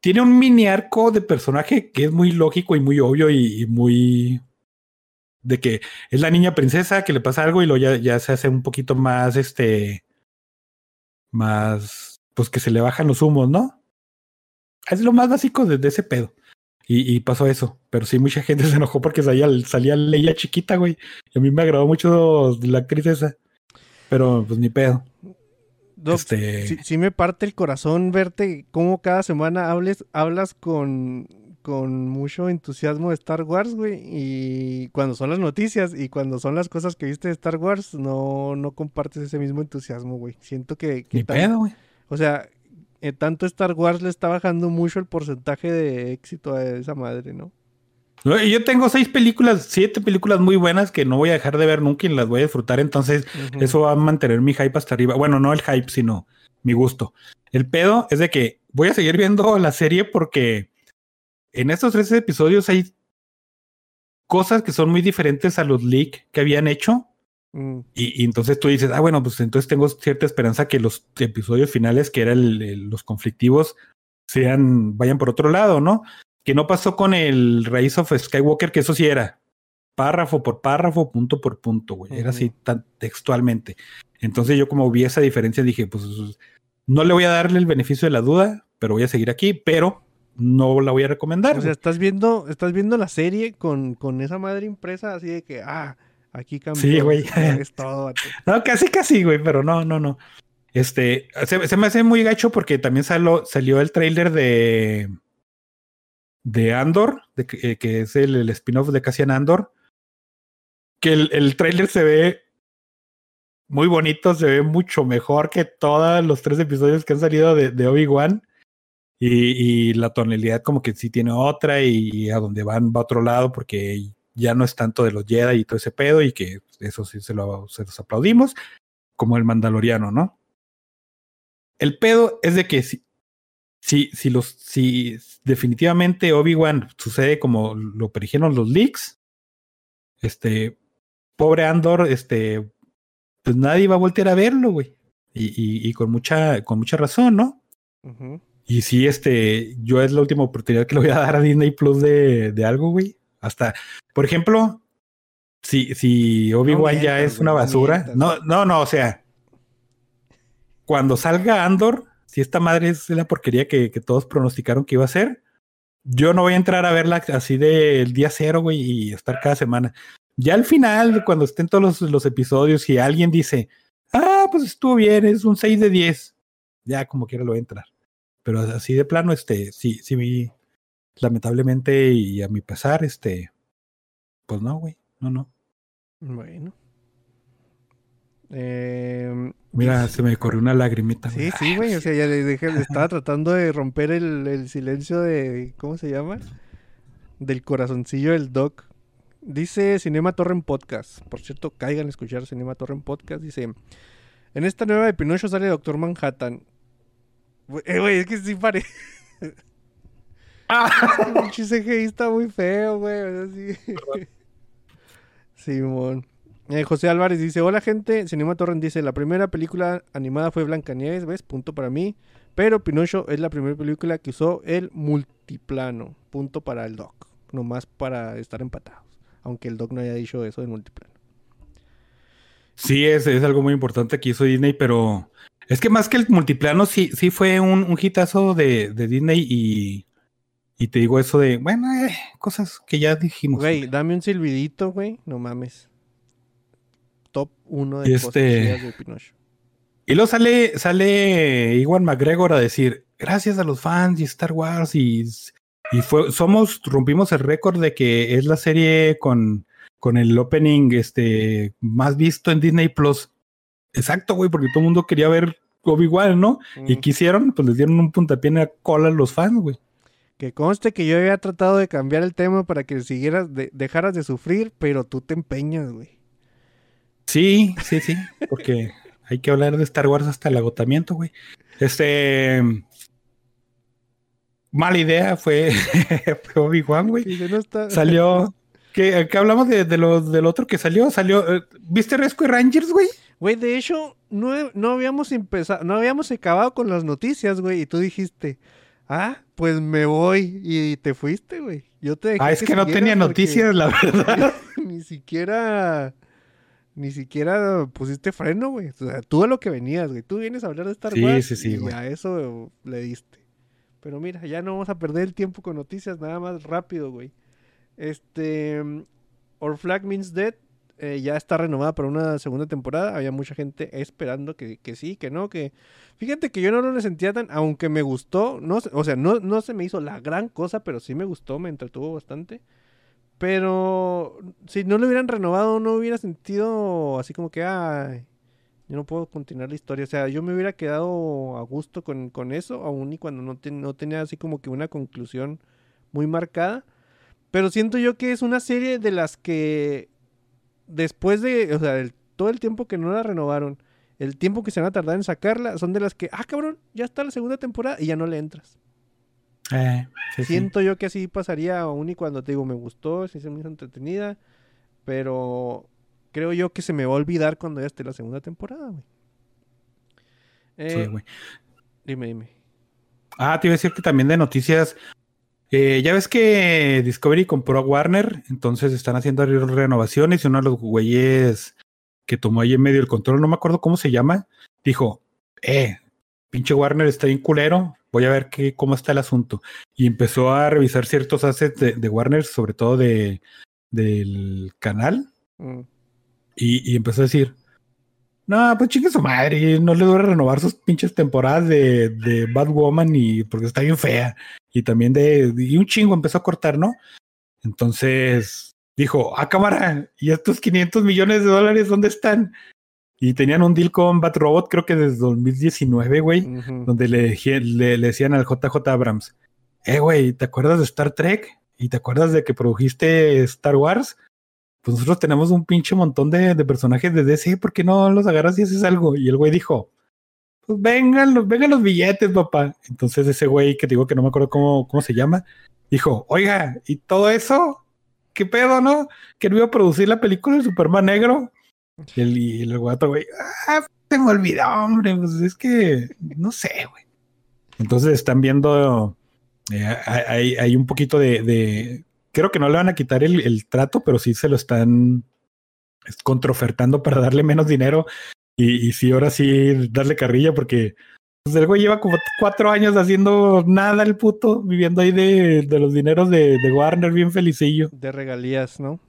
tiene un mini arco de personaje que es muy lógico y muy obvio y, muy de que es la niña princesa que le pasa algo y luego ya, ya se hace un poquito más este más pues que se le bajan los humos, ¿no? Es lo más básico de ese pedo. Y, y pasó eso. Pero sí, mucha gente se enojó porque salía, salía Leia chiquita, güey. Y a mí me agradó mucho la actriz esa. Pero pues ni pedo. Doc, Este- sí, sí me parte el corazón verte cómo cada semana hables, hablas con, con mucho entusiasmo de Star Wars, güey. Y cuando son las noticias y cuando son las cosas que viste de Star Wars, no, no compartes ese mismo entusiasmo, güey. Siento que... que Ni tan- pedo, güey. O sea, eh, tanto Star Wars le está bajando mucho el porcentaje de éxito a esa madre, ¿no? Yo tengo seis películas, siete películas muy buenas que no voy a dejar de ver nunca y las voy a disfrutar. Entonces. Eso va a mantener mi hype hasta arriba. Bueno, no el hype, sino mi gusto. El pedo es de que voy a seguir viendo la serie porque en estos tres episodios hay cosas que son muy diferentes a los leaks que habían hecho. Mm, Y, y entonces tú dices, ah, bueno, pues entonces tengo cierta esperanza que los episodios finales, que eran los conflictivos, sean, vayan por otro lado, ¿no? Que no pasó con el Rise of Skywalker, que eso sí era párrafo por párrafo, punto por punto, güey. Era así tan textualmente. Entonces yo como vi esa diferencia dije, pues no le voy a darle el beneficio de la duda, pero voy a seguir aquí, pero no la voy a recomendar. O sea, estás viendo, estás viendo la serie con, con esa madre impresa así de que, ah, aquí cambió. Sí, güey. Es todo. No, casi, casi, güey, pero no, no, no. Este, se, se me hace muy gacho porque también salió, salió el tráiler de de Andor, eh, que es el, el spin-off de Cassian Andor, que el, el tráiler se ve muy bonito, se ve mucho mejor que todos los tres episodios que han salido de, de Obi-Wan. Y, y la tonalidad como que sí tiene otra y a donde van va a otro lado porque ya no es tanto de los Jedi y todo ese pedo y que eso sí se, lo, se los aplaudimos, como el Mandaloriano, ¿no? El pedo es de que si, si, si los, si definitivamente Obi-Wan sucede como lo predijeron los leaks, este, pobre Andor, este, pues nadie va a voltear a verlo, güey. Y, y, y con mucha, con mucha razón, ¿no? Y sí, este, yo es la última oportunidad que le voy a dar a Disney Plus de, de algo, güey. Hasta, por ejemplo, si, si Obi-Wan ya es una basura. No, no, no, o sea, cuando salga Andor, si esta madre es la porquería que, que todos pronosticaron que iba a ser, yo no voy a entrar a verla así del día cero, güey, y estar cada semana. Ya al final, cuando estén todos los, los episodios y alguien dice, ah, pues estuvo bien, es un 6 de 10, ya como quiera lo voy a entrar. Pero así de plano, este, sí, sí vi, lamentablemente y a mi pesar, este, pues no, güey, no, no. Bueno. Eh, Mira, se me corrió una lagrimita. Sí, sí, güey. O sea, ya le dejé, estaba tratando de romper el, el silencio de. ¿Cómo se llama? Del corazoncillo del Doc. Dice Cinema Torrent Podcast. Por cierto, caigan a escuchar Cinema Torrent Podcast. Dice: En esta nueva de Pinocho sale Doctor Manhattan. Güey, eh, güey, es que sí parece. El pinche CGI está muy feo, güey. Simón. Eh, José Álvarez dice, hola gente, Cinema Torrent dice, la primera película animada fue Blancanieves, ¿ves? Punto para mí. Pero Pinocho es la primera película que usó el multiplano. Punto para el Doc. Nomás para estar empatados. Aunque el Doc no haya dicho eso del multiplano. Sí, es, es algo muy importante que hizo Disney, pero es que más que el multiplano, sí, sí fue un, un hitazo de, de Disney y, y te digo eso de, bueno, eh, cosas que ya dijimos. Güey, dame un silbidito, güey. No mames. Top 1 de cosas este- chidas de Pinocho. Y luego sale, sale Iwan McGregor a decir, gracias a los fans y Star Wars y, y fue, somos, rompimos el récord de que es la serie con, con el opening este, más visto en Disney Plus. Exacto, güey, porque todo el mundo quería ver Obi-Wan, ¿no? Y quisieron, pues les dieron un puntapié en la cola a los fans, güey. Que conste que yo había tratado de cambiar el tema para que siguieras, de- dejaras de sufrir, pero tú te empeñas, güey. Sí, sí, sí, porque hay que hablar de Star Wars hasta el agotamiento, güey. Este. Mala idea fue, fue Obi-Wan, güey. Dice, no está... Salió. ¿Qué, qué hablamos de, de lo, del otro que salió? Salió. eh, ¿Viste Rescue Rangers, güey? Güey, de hecho, no, no habíamos empezado, no habíamos acabado con las noticias, güey, y tú dijiste, ah, pues me voy, y te fuiste, güey. Yo te dejé Ah, es que no tenía porque noticias, la verdad. ni siquiera, ni siquiera pusiste freno, güey. O sea, tú a lo que venías, güey. Tú vienes a hablar de Star Sí, Wars sí, sí, y güey. a eso le diste. Pero mira, ya no vamos a perder el tiempo con noticias, nada más rápido, güey. Este, Our Flag Means Dead eh, ya está renovada para una segunda temporada. Había mucha gente esperando que, que sí, que no, que... Fíjate que yo no lo sentía tan, aunque me gustó, no, o sea, no, no se me hizo la gran cosa, pero sí me gustó, me entretuvo bastante. Pero si no lo hubieran renovado, no hubiera sentido así como que, ay, yo no puedo continuar la historia. O sea, yo me hubiera quedado a gusto con, con eso, aún y cuando no, ten- no tenía así como que una conclusión muy marcada. Pero siento yo que es una serie de las que después de, o sea, todo el tiempo que no la renovaron, el tiempo que se van a tardar en sacarla, son de las que, ah, cabrón, ya está la segunda temporada y ya no le entras. Eh, sí, sí. Siento yo que así pasaría aún y cuando te digo me gustó, sí se me hizo entretenida, pero creo yo que se me va a olvidar cuando ya esté la segunda temporada, güey. Eh, Sí, güey. dime, dime. Ah, te iba a decir que también de noticias. eh, ya ves que Discovery compró a Warner, entonces están haciendo re- renovaciones y uno de los güeyes que tomó ahí en medio el control, no me acuerdo cómo se llama, dijo, eh, pinche Warner está bien culero, voy a ver qué, cómo está el asunto. Y empezó a revisar ciertos assets de, de Warner, sobre todo de, del canal, Mm, y, y empezó a decir, no, pues chingue su madre, no le dura renovar sus pinches temporadas de, de Batwoman y porque está bien fea. Y también de, y un chingo empezó a cortar, ¿no? Entonces dijo, ah, cámara, ¿y estos 500 millones de dólares dónde están? Y tenían un deal con Bat Robot, creo que desde 2019, güey, ujú. donde le, dije- le, le decían al JJ Abrams, eh, güey, ¿te acuerdas de Star Trek? ¿Y te acuerdas de que produjiste Star Wars? Pues nosotros tenemos un pinche montón de, de personajes de DC, ¿por qué no los agarras y haces algo? Y el güey dijo, pues vengan los, vengan los billetes, papá. Entonces ese güey que te digo que no me acuerdo cómo, cómo se llama, dijo, oiga, ¿y todo eso? ¿Qué pedo, no? Que no iba a producir la película de Superman Negro. Y el, y el guato, güey, ah, se me olvidó, hombre, pues es que, no sé, güey. Entonces están viendo, eh, hay, un poquito de, creo que no le van a quitar el, trato, pero sí se lo están contraofertando para darle menos dinero y, y sí, ahora sí, darle carrilla porque Pues el güey lleva como cuatro años haciendo nada el puto, viviendo ahí de, los dineros de Warner, bien felicillo. De regalías, ¿no?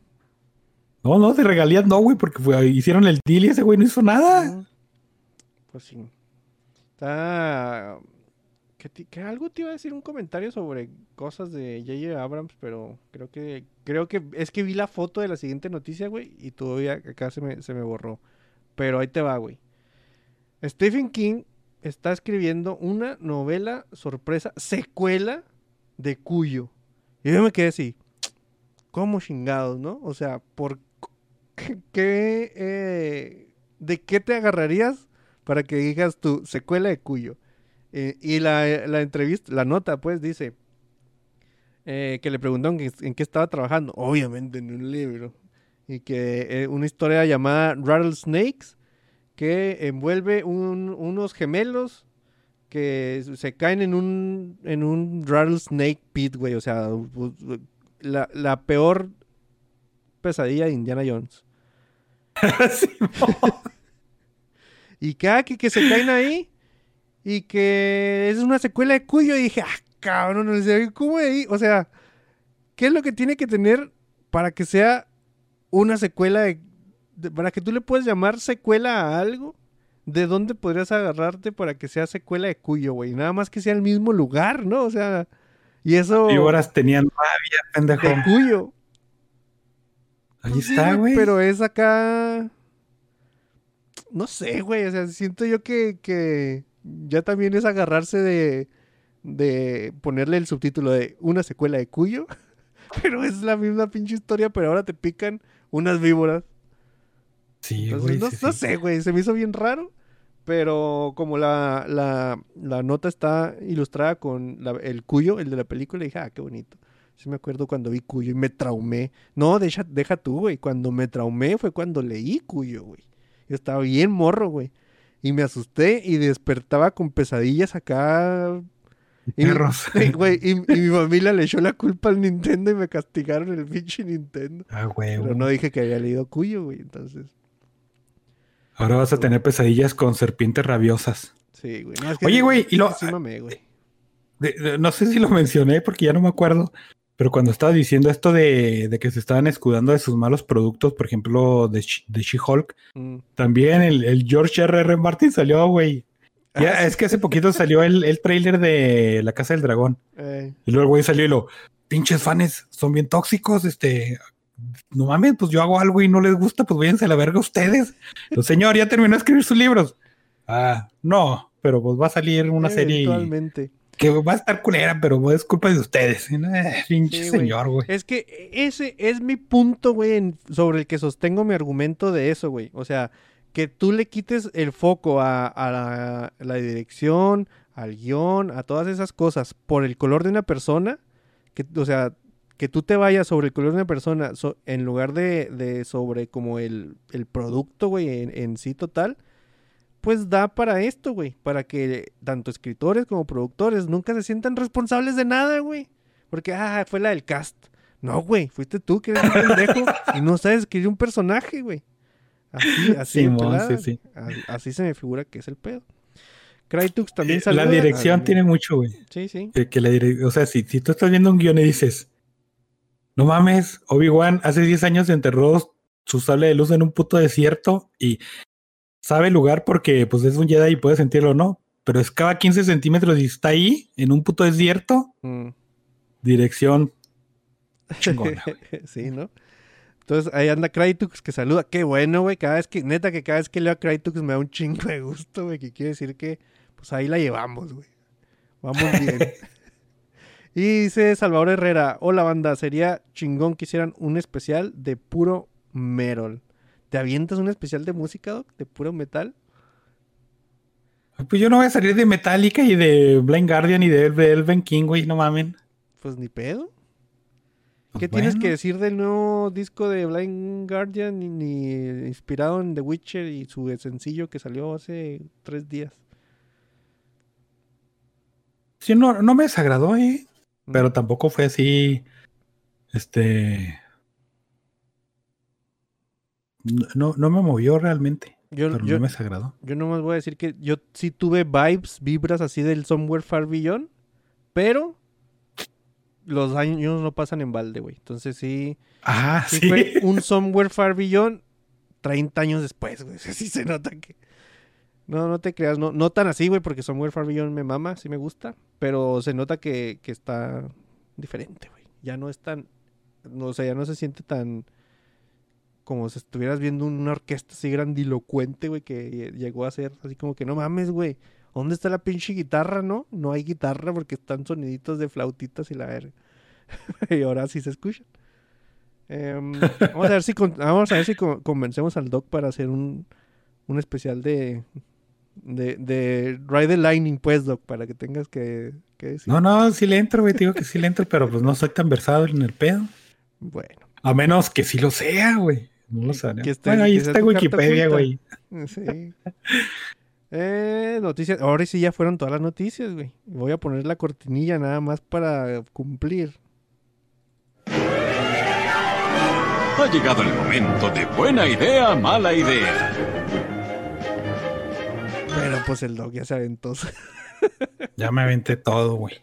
No, no, de regalías no, güey, porque hicieron el deal y ese güey no hizo nada. Ujú. Pues sí. Está. Que, algo te iba a decir un comentario sobre cosas de J.J. Abrams, pero creo que creo que es que vi la foto de la siguiente noticia, güey, y todavía acá se me, se me borró. Pero ahí te va, güey. Stephen King está escribiendo una novela sorpresa, secuela de Cuyo. Y yo me quedé así, ¿cómo chingados, no? O sea, ¿por eh, de qué te agarrarías para que digas tu secuela de Cuyo? Eh, y la, la entrevista, la nota, pues, dice eh, que le preguntaron en qué estaba trabajando. Obviamente en un libro. Y que una historia llamada Rattlesnakes, que envuelve un- unos gemelos que se caen en un, en un rattlesnake pit, güey. O sea, la, la peor pesadilla de Indiana Jones. Y cada que, que se caen ahí y que es una secuela de Cuyo y dije, ah, cabrón, o sea, ¿cómo ahí? O sea, ¿qué es lo que tiene que tener para que sea una secuela de, de- para que tú le puedas llamar secuela a algo? ¿De dónde podrías agarrarte para que sea secuela de Cuyo, güey? Nada más que sea el mismo lugar, ¿no? O sea, y eso Y horas tenían rabia, pendejo. de Cuyo. Ahí Pues está, güey. Pero es acá. No sé, güey. O sea, siento yo que, que ya también es agarrarse de, de ponerle el subtítulo de una secuela de Cuyo. Pero es la misma pinche historia, pero ahora te pican unas víboras. Sí, Entonces, güey. no, sí, no sí. sé, güey. Se me hizo bien raro. Pero como la, la, la nota está ilustrada con la- el Cuyo, el de la película, dije, ah, qué bonito. Sí me acuerdo cuando vi Cuyo y me traumé. No, deja, deja tú, güey. Cuando me traumé fue cuando leí Cuyo, güey. Yo estaba bien morro, güey. Y me asusté y despertaba con pesadillas acá. Y, mi- Perros. y, güey, y, y mi familia le echó la culpa al Nintendo y me castigaron el pinche Nintendo. Ah, güey. Pero no dije que había leído Cuyo, güey. Entonces, Ahora vas a tener pesadillas con serpientes rabiosas. sí, güey. No, es que Oye, güey, y lo- güey. De- de- no sé si lo mencioné porque ya no me acuerdo. Pero cuando estaba diciendo esto de, de que se estaban escudando de sus malos productos, por ejemplo, de, de She-Hulk, Mm. también el, el George R.R. Martin salió, güey. Ya, Ah, es que hace poquito salió el, el trailer de La Casa del Dragón. Eh, Y luego el güey salió y lo, pinches fans son bien tóxicos, este, no mames, pues yo hago algo y no les gusta, pues váyanse a la verga ustedes. El señor ya terminó de escribir sus libros. Ah, no, pero pues va a salir una serie eventualmente. Que va a estar culera, pero es culpa de ustedes. Eh, pinche Sí, güey. señor, güey. Es que ese es mi punto, güey, en- sobre el que sostengo mi argumento de eso, güey. O sea, que tú le quites el foco a, a la, la dirección, al guion, a todas esas cosas por el color de una persona, que, o sea, que tú te vayas sobre el color de una persona so- en lugar de, de sobre como el, el producto, güey, en, en sí total, pues da para esto, güey, para que tanto escritores como productores nunca se sientan responsables de nada, güey. Porque, ah, fue la del cast. No, güey, fuiste tú que eres un pendejo y no sabes escribir un personaje, güey. Así, así, sí, sí. Así, así se me figura que es el pedo. Crytux también Eh, saluda. La dirección Ah, tiene mucho, güey. Sí, sí. Que, que la dire- o sea, si, si tú estás viendo un guion y dices, no mames, Obi-Wan hace 10 años enterró su sable de luz en un puto desierto y sabe el lugar porque pues es un Jedi y puede sentirlo, ¿no? Pero es cada 15 centímetros y está ahí, en un puto desierto, Mm. dirección chingona. sí, ¿no? Entonces ahí anda Crytux que saluda. Qué bueno, güey. Cada vez que, neta, que cada vez que leo a Crytux me da un chingo de gusto, güey. Que quiere decir que, pues ahí la llevamos, güey. Vamos bien. y dice Salvador Herrera: Hola, banda. Sería chingón que hicieran un especial de puro Merol. ¿Te avientas un especial de música, Doc? ¿De puro metal? Pues yo no voy a salir de Metallica y de Blind Guardian y de El- de Elven King, güey, no mamen. Pues ni pedo. Pues ¿Qué tienes que decir del nuevo disco de Blind Guardian ni inspirado en The Witcher y su sencillo que salió hace tres días? Sí, no, no me desagradó, eh. Mm. Pero tampoco fue así. Este. No, no me movió realmente. Yo, pero yo, no me desagradó. yo nomás voy a decir que yo sí tuve vibes, vibras así del Somewhere Far Beyond, pero los años no pasan en balde, güey. Entonces sí, Ah, sí sí. fue un Somewhere Far Beyond 30 años después, güey. Sí se nota que... No, no te creas, no, no tan así, güey, porque Somewhere Far Beyond me mama, sí me gusta, pero se nota que, que está diferente, güey. Ya no es tan... No, o sea, ya no se siente tan... Como si estuvieras viendo una orquesta así grandilocuente, güey, que llegó a ser así como que no mames, güey. ¿Dónde está la pinche guitarra, no? No hay guitarra porque están soniditos de flautitas y la verga. y ahora sí se escuchan. Em, vamos a ver si con- vamos a ver si con- convencemos al Doc para hacer un, un especial de, de de Ride the Lightning, pues, Doc, para que tengas que, que decir. No, no, sí le entro, güey. Te digo que sí le entro, pero pues no soy tan versado en el pedo. Bueno, A menos que sí lo sea, güey. No lo. Que esté- Bueno, ahí que está Wikipedia, güey. sí. Eh, noticias. Ahora sí ya fueron todas las noticias, güey. Voy a poner la cortinilla nada más para cumplir. Ha llegado el momento de buena idea, mala idea. Pero pues el Doc ya se aventó. Ya me aventé todo, güey.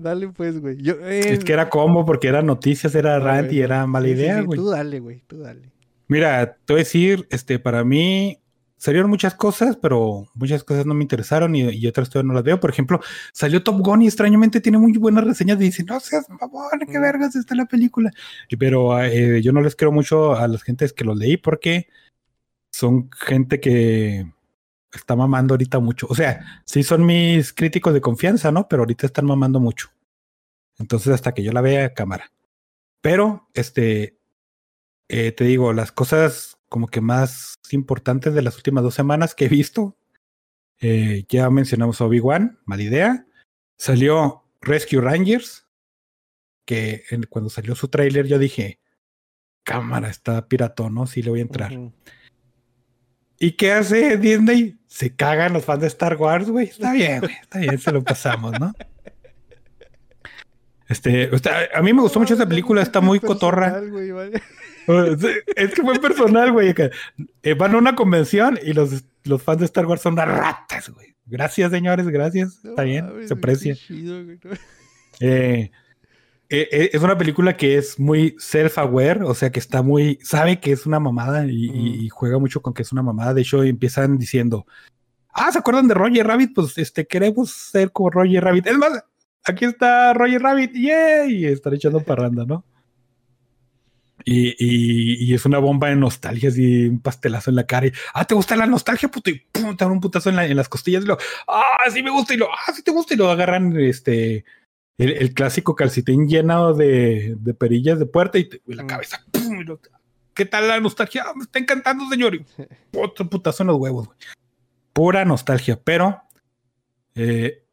Dale pues, güey. Yo, eh, Es que era combo porque eran noticias, era rant y era mala Sí, idea, sí, güey. Tú dale, güey. Tú dale. Mira, te voy a decir, este, para mí salieron muchas cosas, pero muchas cosas no me interesaron y, y otras todavía no las veo. Por ejemplo, salió Top Gun y extrañamente tiene muy buenas reseñas y dicen, no seas mamón, qué vergas está la película. Pero eh, yo no les creo mucho a las gentes que los leí porque son gente que está mamando ahorita mucho. O sea, sí son mis críticos de confianza, ¿no? Pero ahorita están mamando mucho. Entonces, hasta que yo la vea, cámara. Pero, este, eh, te digo, las cosas como que más importantes de las últimas dos semanas que he visto, eh, ya mencionamos Obi-Wan, mala idea. Salió Rescue Rangers, que cuando salió su tráiler yo dije, cámara, está piratón, ¿no? Sí le voy a entrar. ¿Y qué hace Disney? Se cagan los fans de Star Wars, güey. Está bien, güey. Está bien, se lo pasamos, ¿no? Este, a mí me gustó mucho esa película, está muy cotorra. Es que fue personal, güey. eh, van a una convención y los, los fans de Star Wars son unas ratas, güey. Gracias, señores, gracias. Está bien, se aprecia. eh, eh, es una película que es muy self-aware, o sea que está muy, sabe que es una mamada y, Mm. juega mucho con que es una mamada. De hecho, empiezan diciendo, ah, ¿se acuerdan de Roger Rabbit? Pues este, queremos ser como Roger Rabbit. Es más, aquí está Roger Rabbit, ¡yay! Y están echando parranda, ¿no? Y, y- y es una bomba de nostalgia, así un pastelazo en la cara. Y, ah, ¿te gusta la nostalgia, puto? Y pum, te dan un putazo en, la- en las costillas. Y lo, ah, sí me gusta. Y lo, ah, sí te gusta. Y lo agarran, este, el, el clásico calcetín lleno de, de perillas de puerta y, te- y la Mm. cabeza. ¡pum! y lo- ¿Qué tal la nostalgia? Ah, me está encantando, señor. Y otro putazo en los huevos. güey. Pura nostalgia, pero eh,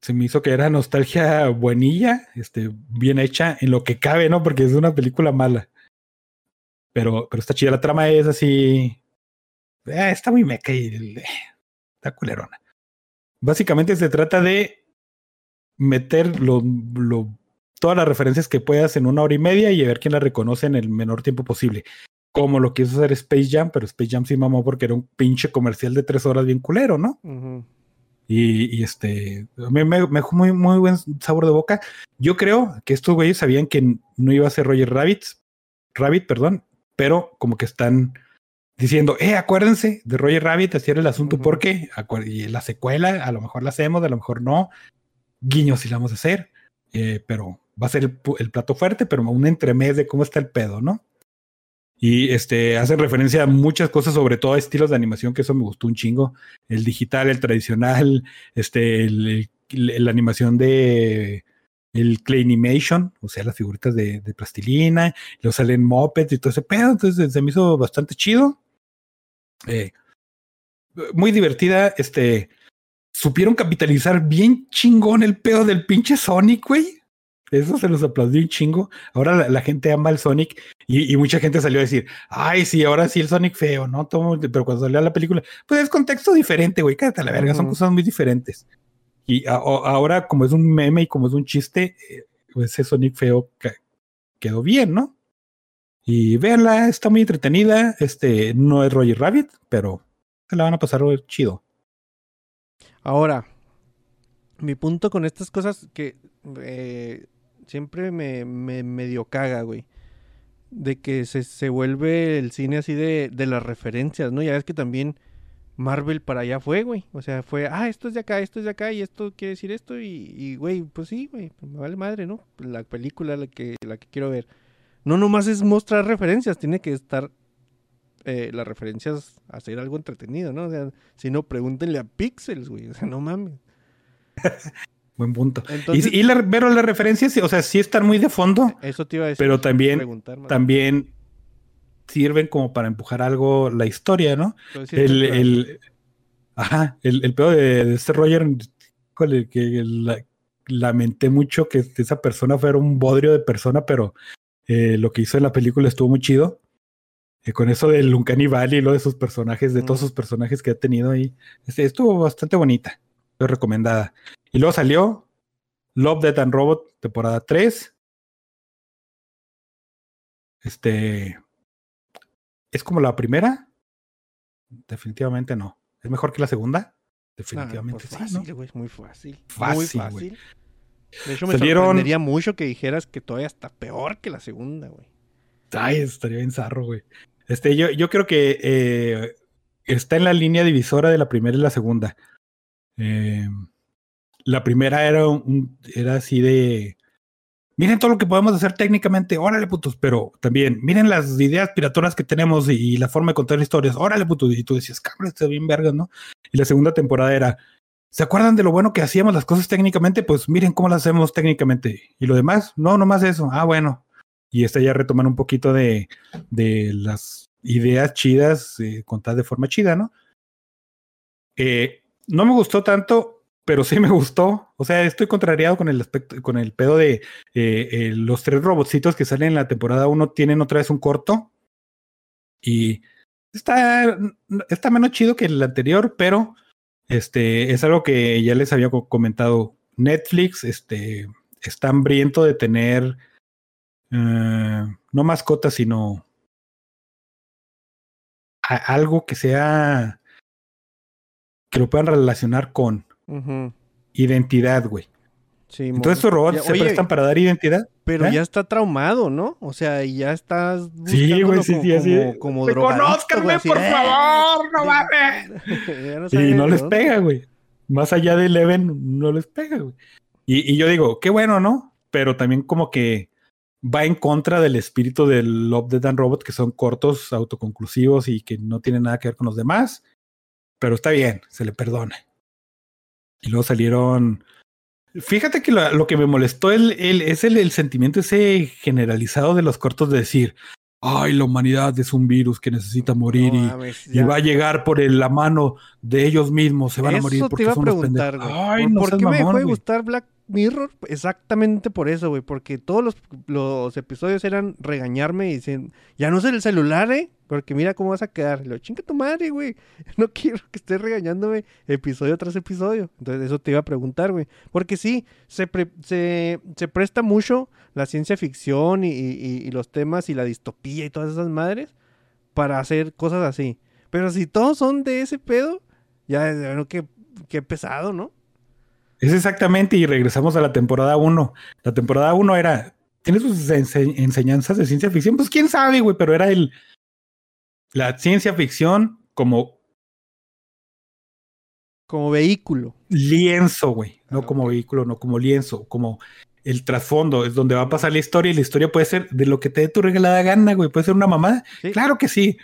se me hizo que era nostalgia buenilla, este, bien hecha en lo que cabe, ¿no? Porque es una película mala. Pero, pero está chida. La trama es así. eh, está muy meca y eh, está culerona. Básicamente se trata de meter lo, lo- todas las referencias que puedas en una hora y media y a ver quién la reconoce en el menor tiempo posible. Como lo quiso hacer Space Jam, pero Space Jam sí mamó porque era un pinche comercial de tres horas bien culero, ¿no? Y, y, este, a mí me, me dejó muy, muy buen sabor de boca. Yo creo que estos güeyes sabían que no iba a ser Roger Rabbit, Rabbit, perdón, pero como que están diciendo, eh, acuérdense de Roger Rabbit, así era el asunto, Ujú. porque acuer- y la secuela, a lo mejor la hacemos, a lo mejor no. Guiño si la vamos a hacer, eh, pero va a ser el, plato fuerte, pero un entremés de cómo está el pedo, ¿no? Y este hace referencia a muchas cosas, sobre todo a estilos de animación, que eso me gustó un chingo. El digital, el tradicional, este, el, la animación de el Claymation, o sea, las figuritas de, plastilina, luego salen mopeds y todo ese pedo, entonces se me hizo bastante chido. Eh, muy divertida, este, supieron capitalizar bien chingón el pedo del pinche Sonic, güey. Eso se los aplaudió un chingo. Ahora la, la gente ama el Sonic y, y mucha gente salió a decir, ay, sí, ahora sí el Sonic feo, ¿no? Todo- pero cuando salió la película, pues es contexto diferente, güey, cállate a la verga, son cosas muy diferentes. Y a- ahora, como es un meme y como es un chiste, eh, ese Sonic feo quedó bien, ¿no? Y véanla, está muy entretenida. Este no es Roger Rabbit, pero se la van a pasar chido. Ahora, mi punto con estas cosas que eh, siempre me, me medio caga, güey. De que se, se vuelve el cine así de, de las referencias, ¿no? Ya ves que también Marvel para allá fue, güey. O sea, fue, ah, esto es de acá, esto es de acá, y esto quiere decir esto, y, y güey, pues sí, güey, me vale madre, ¿no? La película la que, la que quiero ver. No nomás es mostrar referencias, tiene que estar eh, las referencias a hacer algo entretenido, ¿no? O sea, si no, pregúntenle a Pixels, güey. O sea, no mames. Buen punto. Entonces- y, y la- pero las referencias, o sea, sí están muy de fondo, Eso te iba a decir. pero también, también sirven como para empujar algo la historia, ¿no? El, ajá, el, el pedo de, de este Roger, híjole, que la- lamenté mucho que esa persona fuera un bodrio de persona, pero eh, lo que hizo en la película estuvo muy chido. Eh, con eso del Uncanny Valley y lo de sus personajes, de todos sus personajes que ha tenido ahí. Este, estuvo bastante bonita, muy recomendada. Y luego salió Love, Death and Robot, temporada 3. Este. ¿Es como la primera? Definitivamente no. ¿Es mejor que la segunda? Ah, Definitivamente pues sí, ¿no? fácil, güey, muy fácil. muy Fácil, güey. fácil. De hecho, me Salieron- sorprendería mucho que dijeras que todavía está peor que la segunda, güey. Ay, estaría bien zarro, güey. Este, yo, yo creo que eh, está en la línea divisora de la primera y la segunda. Eh, la primera era un, era así de miren todo lo que podemos hacer técnicamente, órale putos, pero también miren las ideas piratonas que tenemos y, la forma de contar historias, órale putos, y tú decías, cabrón, está bien vergas, ¿no? Y la segunda temporada era, ¿se acuerdan de lo bueno que hacíamos las cosas técnicamente? Pues miren cómo las hacemos técnicamente. Y lo demás, no, nomás eso, ah, bueno. Y esta ya retoman un poquito de, de las ideas chidas eh, contadas de forma chida, ¿no? Eh, no me gustó tanto, pero sí me gustó. O sea, estoy contrariado con el aspecto, con el pedo de eh, eh, los tres robotcitos que salen en la temporada 1 tienen otra vez un corto. Y está, está menos chido que el anterior, pero este es algo que ya les había co- comentado. Netflix este, está hambriento de tener eh, no mascotas, sino a- algo que sea que lo puedan relacionar con identidad, güey. Sí, Entonces estos robots Ya, se oye, prestan para dar identidad. Pero ¿eh? ya está traumado, ¿no? O sea, ya estás Sí, güey, sí, como, sí, así. como, como ¡Reconózcanme, por ¡eh! favor! ¡No mames! Y no les pega, güey. Más allá de Eleven, no les pega, güey. Y, y yo digo, qué bueno, ¿no? Pero también como que va en contra del espíritu del Love, Death and Robot, que son cortos, autoconclusivos y que no tienen nada que ver con los demás. Pero está bien, se le perdona. Y luego salieron... Fíjate que lo, lo que me molestó el, el- es el, el sentimiento ese generalizado de los cortos de decir, ay, la humanidad es un virus que necesita morir No y, y va a llegar por la mano de ellos mismos, se van a morir Eso porque te iba a preguntar, pendejos. güey. Ay, ¿Por, no por qué me dejó mamón, de gustar Black Mirror? Exactamente por eso, güey. Porque todos los, los episodios eran regañarme y decir, ya no sé el celular, ¿eh? Porque mira cómo vas a quedar. Lo chinga tu madre, güey. No quiero que estés regañándome episodio tras episodio. Entonces, eso te iba a preguntar, güey. Porque sí, se, pre- se, se presta mucho la ciencia ficción y, y- y los temas y la distopía y todas esas madres para hacer cosas así. Pero si todos son de ese pedo, ya, bueno, qué, qué pesado, ¿no? Es exactamente, y regresamos a la temporada 1. La temporada 1 era, ¿tiene sus ense- enseñanzas de ciencia ficción? Pues quién sabe, güey, pero era el, la ciencia ficción como Como vehículo. lienzo, güey, no Ah, como vehículo, no como lienzo, como el trasfondo, es donde va a pasar la historia y la historia puede ser de lo que te dé tu regalada gana, güey, puede ser una mamada, Sí. claro que sí.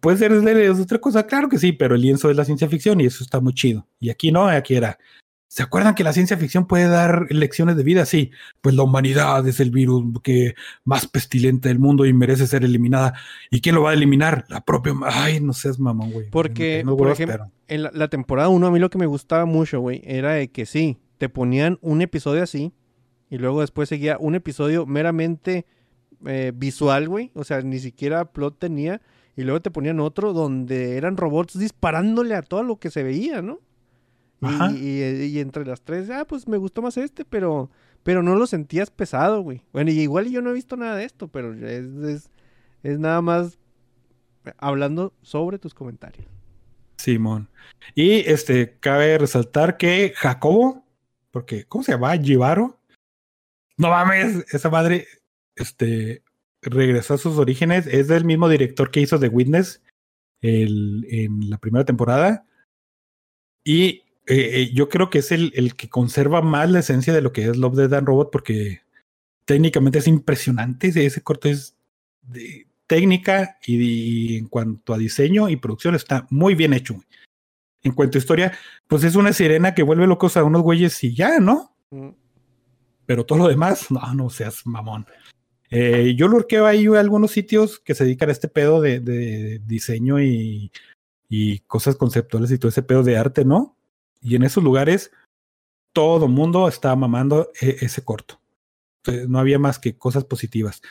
Puede ser de de otra cosa, claro que sí, pero el lienzo es la ciencia ficción y eso está muy chido. Y aquí no, aquí era. ¿Se acuerdan que la ciencia ficción puede dar lecciones de vida? Sí, pues la humanidad es el virus que más pestilente del mundo y merece ser eliminada. ¿Y quién lo va a eliminar? La propia. Ay, no seas mamón, güey. Porque, No, por ejemplo, En la, la temporada 1 a mí lo que me gustaba mucho, güey, era de que sí, te ponían un episodio así y luego después seguía un episodio meramente eh, visual, güey. O sea, ni siquiera plot tenía. Y luego te ponían otro donde eran robots disparándole a todo lo que se veía, ¿no? Y, Ajá. y- y entre las tres, ah, pues me gustó más este, pero, pero no lo sentías pesado, güey. Bueno, y igual yo no he visto nada de esto, pero es, es, Es nada más hablando sobre tus comentarios. Simón. Y este, cabe resaltar que Jacobo, porque, ¿cómo se llama? Givaro. No mames, esa madre, este, regresó a sus orígenes. Es del mismo director que hizo The Witness el, en la primera temporada. Y eh, eh, yo creo que es el, el, que conserva más la esencia de lo que es Love, Death and Robot, porque técnicamente es impresionante. Ese corto es de técnica y, y, en cuanto a diseño y producción está muy bien hecho. En cuanto a historia, pues es una sirena que vuelve locos a unos güeyes y ya, ¿no? Mm. Pero todo lo demás, no, no seas mamón. Eh, yo lurqueo ahí algunos sitios que se dedican a este pedo de, de diseño y, y, cosas conceptuales y todo ese pedo de arte, ¿no? Y en esos lugares todo mundo estaba mamando e ese corto. Entonces, no había más que cosas positivas.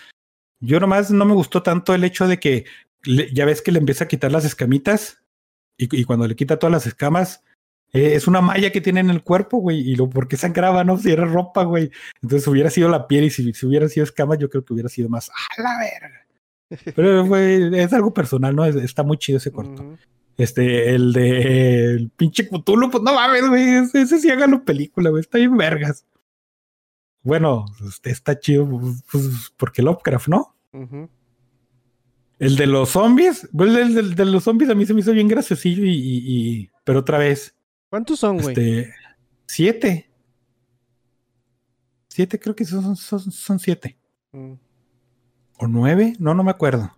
Yo nomás no me gustó tanto el hecho de que ya ves que le empieza a quitar las escamitas y, cuando le quita todas las escamas, eh, es una malla que tiene en el cuerpo, güey, y lo porque sangraba, ¿no? Si era ropa, güey. Entonces hubiera sido la piel y si, hubiera sido escamas, yo creo que hubiera sido más a la verga. Pero güey, es algo personal, ¿no? Es, está muy chido ese corto. Este, el de el pinche Cthulhu, pues no mames, güey. Ese, ese sí hágalo película, güey. Está bien vergas. Bueno, este, está chido, pues, porque Lovecraft, ¿no? Uh -huh. El de los zombies, pues, el, el, de los zombies a mí se me hizo bien graciosillo y, y, y pero otra vez. ¿Cuántos son, güey? Este, siete. Siete, creo que son, son, son siete. Mm. ¿O nueve? No, no me acuerdo.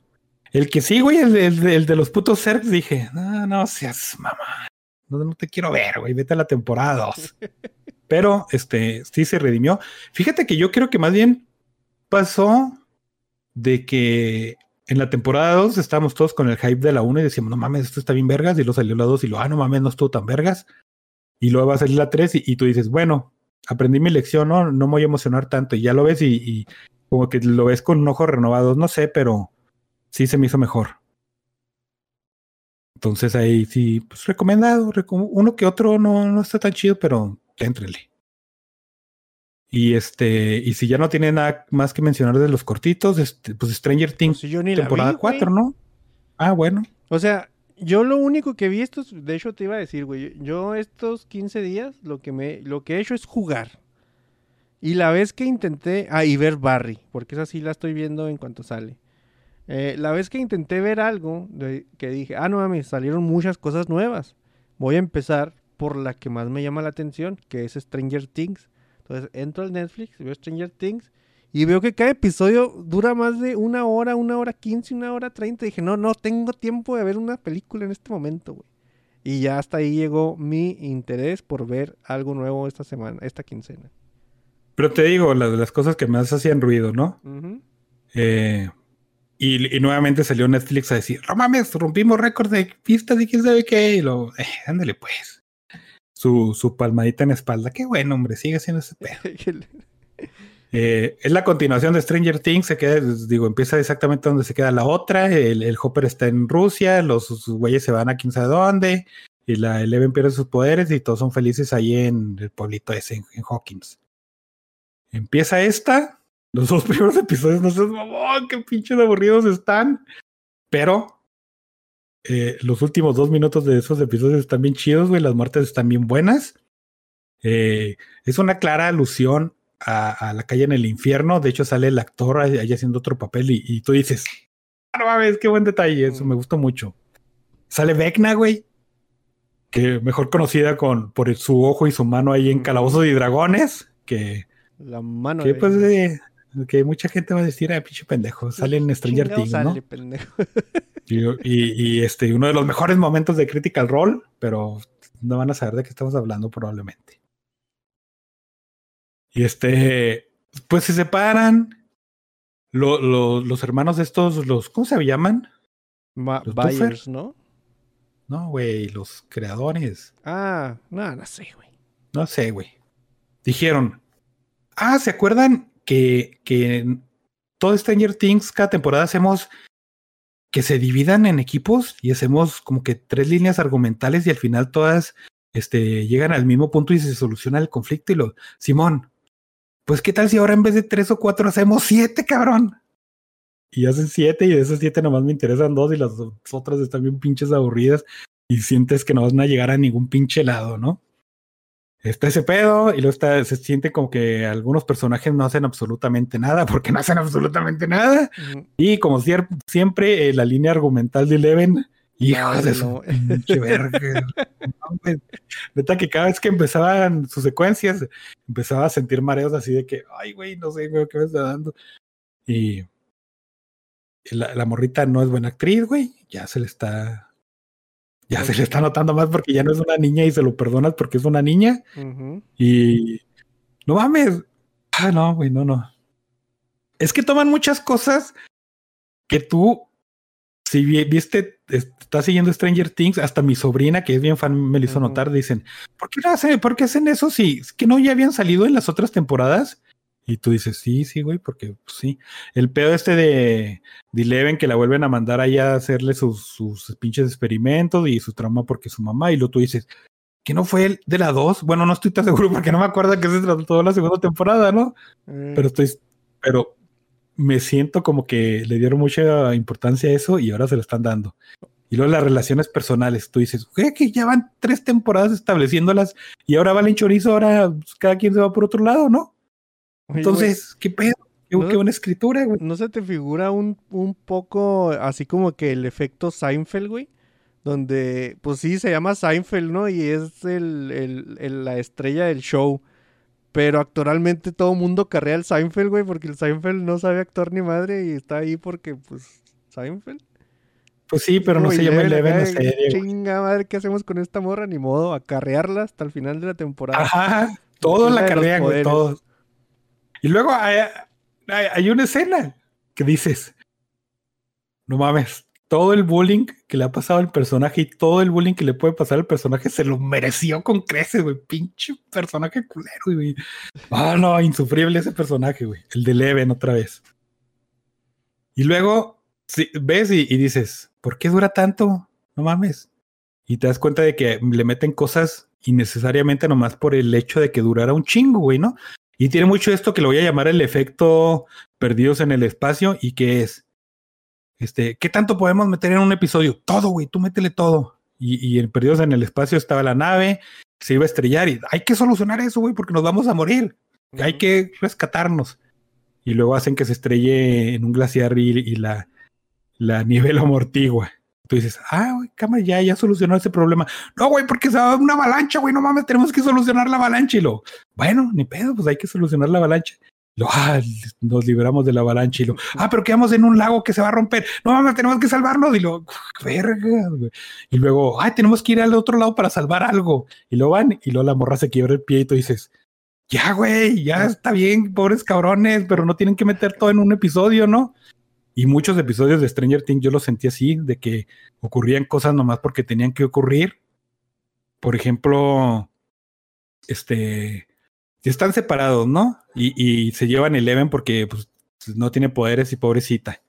El que sí, güey, el, el, el de los putos Zergs, dije, no, no seas mamá. No, no te quiero ver, güey, vete a la temporada 2. Pero, este, sí se redimió. Fíjate que yo creo que más bien pasó de que en la temporada 2 estábamos todos con el hype de la 1 y decíamos, no mames, esto está bien vergas. Y luego salió la 2 y lo, ah, no mames, no estuvo tan vergas. Y luego va a salir la 3 y, y, tú dices, bueno, aprendí mi lección, ¿no? No me voy a emocionar tanto. Y ya lo ves y, y como que lo ves con ojos renovados, no sé, pero sí se me hizo mejor. Entonces ahí sí, pues recomendado. Recom uno que otro no, no está tan chido, pero éntrenle. Y este, y si ya no tiene nada más que mencionar de los cortitos, este, pues Stranger Things pues ni temporada vi, 4, ¿no? Ah, bueno. O sea, yo lo único que vi estos, de hecho te iba a decir, güey, yo estos 15 días lo que me lo que he hecho es jugar. Y la vez que intenté, ah, y ver Barry, porque esa sí la estoy viendo en cuanto sale. Eh, la vez que intenté ver algo, de, que dije, ah, no mames, salieron muchas cosas nuevas. Voy a empezar por la que más me llama la atención, que es Stranger Things. Entonces entro al Netflix, veo Stranger Things y veo que cada episodio dura más de una hora, una hora quince, una hora treinta. Dije, no, no tengo tiempo de ver una película en este momento, güey. Y ya hasta ahí llegó mi interés por ver algo nuevo esta semana, esta quincena. Pero te digo, las, las cosas que más hacían ruido, ¿no? Uh -huh. eh, y, y, nuevamente salió Netflix a decir, no mames, rompimos récord de pistas y quién sabe qué. Y lo, eh, ándale pues su, su palmadita en la espalda. Qué bueno, hombre, sigue haciendo ese pedo. eh, es la continuación de Stranger Things, se queda, digo, empieza exactamente donde se queda la otra. El, el Hopper está en Rusia, los güeyes se van a quién sabe dónde, y la Eleven pierde sus poderes y todos son felices ahí en el pueblito ese, en, en Hawkins. Empieza esta, los dos primeros episodios, no sé, oh, qué pinches aburridos están, pero eh, los últimos dos minutos de esos episodios están bien chidos, güey. Las muertes están bien buenas. Eh, es una clara alusión a, a, la calle en el infierno. De hecho, sale el actor ahí haciendo otro papel y, y tú dices, ah, no mames, qué buen detalle. Eso me gustó mucho. Sale Vecna, güey. Que mejor conocida con, por su ojo y su mano ahí en Calabozos y Dragones. Que. La mano. Que, pues, eh, que mucha gente va a decir, ah, pinche pendejo. Sale en Stranger Things, ¿no? Sale, pendejo. Y, y, y, este, uno de los mejores momentos de Critical Role, pero no van a saber de qué estamos hablando probablemente. Y este, pues se separan. Lo, lo, los hermanos de estos, los, ¿cómo se llaman? Ma los ¿no? No, güey, los creadores. Ah, no, no sé, güey. No sé, güey. Dijeron, ah, ¿se acuerdan que, que todo Stranger Things, cada temporada hacemos que se dividan en equipos y hacemos como que tres líneas argumentales y al final todas este, llegan al mismo punto y se soluciona el conflicto y lo, Simón, pues qué tal si ahora en vez de tres o cuatro hacemos siete, cabrón. y hacen siete y de esas siete nomás me interesan dos y las otras están bien pinches aburridas y sientes que no van a llegar a ningún pinche lado, ¿no? Está ese pedo y luego está, se siente como que algunos personajes no hacen absolutamente nada porque no hacen absolutamente nada. Y como siempre, eh, la línea argumental de Eleven, hijo No, de su pinche verga. Neta que cada vez que empezaban sus secuencias, empezaba a sentir mareos así de que, ay, güey, no sé, güey, qué me está dando. Y la, la morrita no es buena actriz, güey. Ya se le está. Ya se le está notando más porque ya no es una niña y se lo perdonas porque es una niña. Y no mames. Ah, no, güey, no, no. Es que toman muchas cosas que tú, si vi- viste, es- estás siguiendo Stranger Things, hasta mi sobrina, que es bien fan, me lo hizo notar, dicen, ¿por qué, no hace- ¿por qué hacen eso si es que no ya habían salido en las otras temporadas? Y tú dices, sí, sí, güey, porque pues, sí. El pedo este de, de Eleven que la vuelven a mandar allá a hacerle sus, sus pinches experimentos y su trauma porque su mamá, y luego tú dices, que no fue el de la 2. Bueno, no estoy tan seguro porque no me acuerdo que se trató la segunda temporada, ¿no? Eh, Pero estoy, pero me siento como que le dieron mucha importancia a eso y ahora se lo están dando. Y luego las relaciones personales, tú dices, güey, que ya van tres temporadas estableciéndolas y ahora valen chorizo, ahora pues, cada quien se va por otro lado, ¿no? Oye, Entonces, ¿qué pedo? Qué, No- qué buena escritura, güey. ¿no se te figura un, un poco así como que el efecto Seinfeld, güey? Donde, pues sí, se llama Seinfeld, ¿no? Y es el, el- el- la estrella del show. Pero actualmente todo mundo carrea el Seinfeld, güey, porque el Seinfeld no sabe actuar ni madre y está ahí porque, pues, Seinfeld. Pues sí, pero no se llama Eleven la serie, güey. Chinga madre, ¿qué hacemos con esta morra? Ni modo, acarrearla hasta el final de la temporada. Ajá, todos la los carrean, güey, todos. Y luego hay, hay- una escena que dices, no mames, todo el bullying que le ha pasado al personaje y todo el bullying que le puede pasar al personaje se lo mereció con creces, güey. Pinche personaje culero, güey. Ah, no, insufrible ese personaje, güey. El de Leven otra vez. Y luego ves y, y dices, ¿por qué dura tanto? No mames. Y te das cuenta de que le meten cosas innecesariamente nomás por el hecho de que durara un chingo, güey, ¿no? Y tiene mucho esto que lo voy a llamar el efecto perdidos en el espacio y que es, este, ¿qué tanto podemos meter en un episodio? Todo, güey, tú métele todo. Y, y en perdidos en el espacio estaba la nave, se iba a estrellar y hay que solucionar eso, güey, porque nos vamos a morir. Hay que rescatarnos. Y luego hacen que se estrelle en un glaciar y, y la, la nieve lo amortigua. Tú dices, ah, güey, cámara, ya, ya solucionó ese problema. No, güey, porque se va a dar una avalancha, güey, no mames, tenemos que solucionar la avalancha. Y lo, bueno, ni pedo, pues hay que solucionar la avalancha. Lo, ah, nos liberamos de la avalancha. Y lo, ah, pero quedamos en un lago que se va a romper. No mames, tenemos que salvarnos. Y lo, verga, güey. Y luego, ay, tenemos que ir al otro lado para salvar algo. Y lo van, y luego la morra se quiebra el pie y tú dices, ya, güey, ya está bien, pobres cabrones, pero no tienen que meter todo en un episodio, ¿no? Y muchos episodios de Stranger Things yo los sentí así, de que ocurrían cosas nomás porque tenían que ocurrir. Por ejemplo, este, están separados, ¿no? Y, y se llevan Eleven porque pues, no tiene poderes y pobrecita.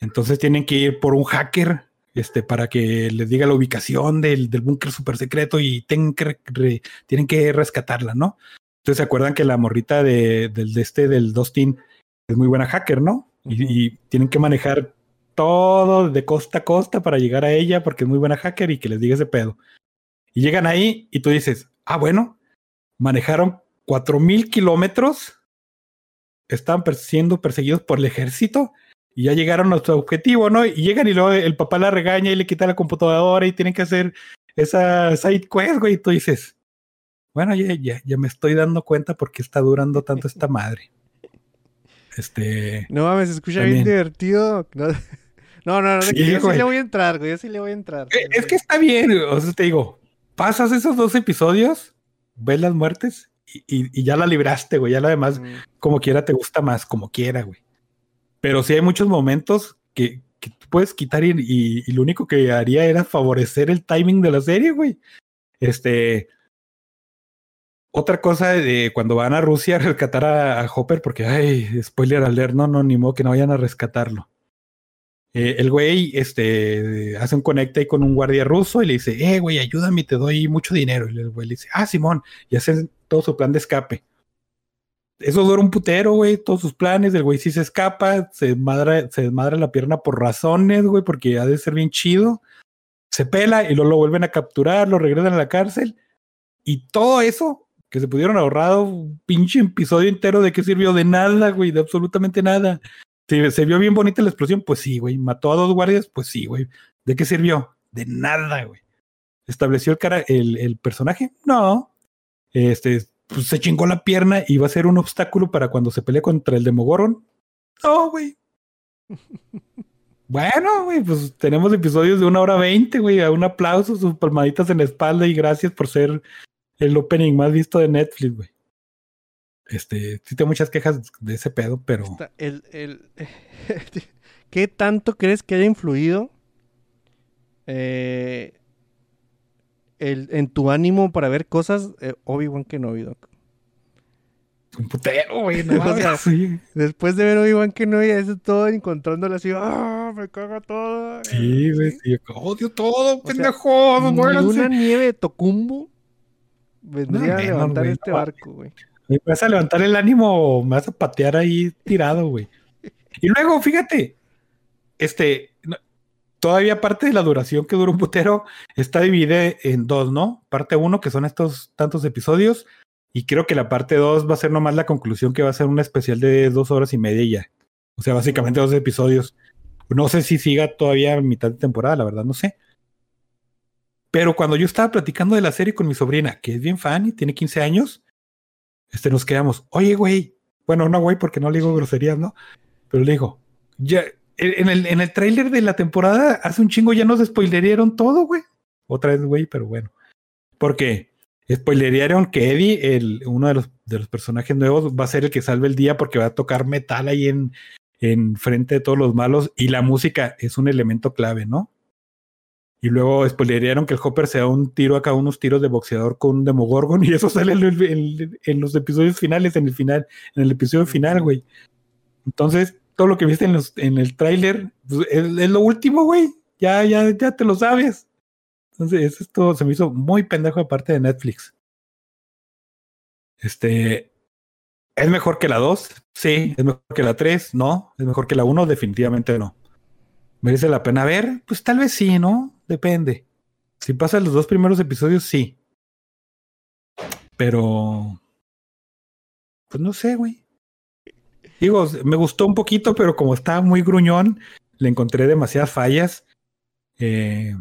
Entonces tienen que ir por un hacker este, para que les diga la ubicación del, del búnker super secreto y tienen que, rescatarla, ¿no? Entonces se acuerdan que la morrita de, del de este del Dustin es muy buena hacker, ¿no? Y, tienen que manejar todo de costa a costa para llegar a ella porque es muy buena hacker y que les diga ese pedo. Y llegan ahí y tú dices, ah, bueno, manejaron cuatro mil kilómetros, per- siendo perseguidos por el ejército y ya llegaron a su objetivo, ¿no? Y llegan y luego el papá la regaña y le quita la computadora y tienen que hacer esa side quest, güey. Y tú dices, bueno, ya, ya, ya me estoy dando cuenta por qué está durando tanto esta madre. Este, No mames, se escucha También. bien divertido. No, no, no, no, Sí, que yo sí le voy a entrar, güey. Yo sí le voy a entrar. Eh, Es que está bien, o sea, te digo, pasas esos dos episodios, ves las muertes y, y- y ya la libraste, güey. Ya la demás, Mm, como quiera, te gusta más, como quiera, güey. Pero sí hay muchos momentos que, que tú puedes quitar y, y- y lo único que haría era favorecer el timing de la serie, güey. Este. Otra cosa de cuando van a Rusia a rescatar a, Hopper, porque, ay, spoiler alert, no, no, ni modo que no vayan a rescatarlo. Eh, el güey este, hace un conecte ahí con un guardia ruso y le dice, eh, güey, ayúdame, te doy mucho dinero. Y el güey le dice, ah, Simón, y hacen todo su plan de escape. eso dura un putero, güey, todos sus planes, el güey sí se escapa, se desmadra, se desmadra la pierna por razones, güey, porque ha de ser bien chido. Se pela y luego lo vuelven a capturar, lo regresan a la cárcel. Y todo eso que se pudieron ahorrado un pinche episodio entero de qué sirvió de nada, güey, de absolutamente nada. ¿Se, se vio bien bonita la explosión? Pues sí, güey. ¿Mató a dos guardias? Pues sí, güey. ¿De qué sirvió? De nada, güey. ¿Estableció el, cara, el, el personaje? No. Este, pues se chingó la pierna y va a ser un obstáculo para cuando se pelee contra el Demogorgon. No, güey. Bueno, güey, pues tenemos episodios de una hora veinte, güey. a Un aplauso, sus palmaditas en la espalda y gracias por ser el opening más visto de Netflix, güey. Este, sí tengo muchas quejas de ese pedo, pero Está- el, el- ¿Qué tanto crees que haya influido eh, el, en tu ánimo para ver cosas eh, Obi-Wan Kenobi, Doc? un putero, güey. No O sea, sí. Después de ver Obi-Wan Kenobi, eso todo encontrándolo así, ¡ah! Me caga todo. Sí, güey, Sí. Odio todo, sea, pendejo. Ni muéranse. una nieve de Tocumbo vendría No, a levantar este barco, güey. Me vas a levantar el ánimo, me vas a patear ahí tirado, güey. Y luego, fíjate, este, todavía parte de la duración que dura un putero está dividida en dos, ¿no? Parte uno, que son estos tantos episodios, y creo que la parte dos va a ser nomás la conclusión, que va a ser un especial de dos horas y media y ya. O sea, básicamente dos episodios. No sé si siga todavía mitad de temporada, la verdad, no sé. Pero cuando yo estaba platicando de la serie con mi sobrina, que es bien fan y tiene 15 años, este, nos quedamos, oye, güey, bueno, no, güey, porque no le digo groserías, ¿no? Pero le digo, ya, en el, en el tráiler de la temporada, hace un chingo ya nos spoilerearon todo, güey. Otra vez, güey, pero bueno. Porque spoilerearon que Eddie, el, uno de los, de los personajes nuevos, va a ser el que salve el día porque va a tocar metal ahí en, en frente de todos los malos y la música es un elemento clave, ¿no? Y luego spoilerearon que el Hopper se da un tiro acá, unos tiros de boxeador con un Demogorgon, y eso sale en, los episodios finales, en el final, en el episodio final, güey. Entonces, todo lo que viste en, los, en el tráiler pues, es, es lo último, güey. Ya, ya, ya te lo sabes. Entonces, esto se me hizo muy pendejo de parte de Netflix. Este. ¿Es mejor que la 2? Sí. ¿Es mejor que la 3? No. ¿Es mejor que la 1? Definitivamente no. ¿Merece la pena ver? Pues tal vez sí, ¿no? Depende. Si pasan los dos primeros episodios, sí. Pero. Pues no sé, güey. Digo, me gustó un poquito, pero como estaba muy gruñón, le encontré demasiadas fallas. Eh,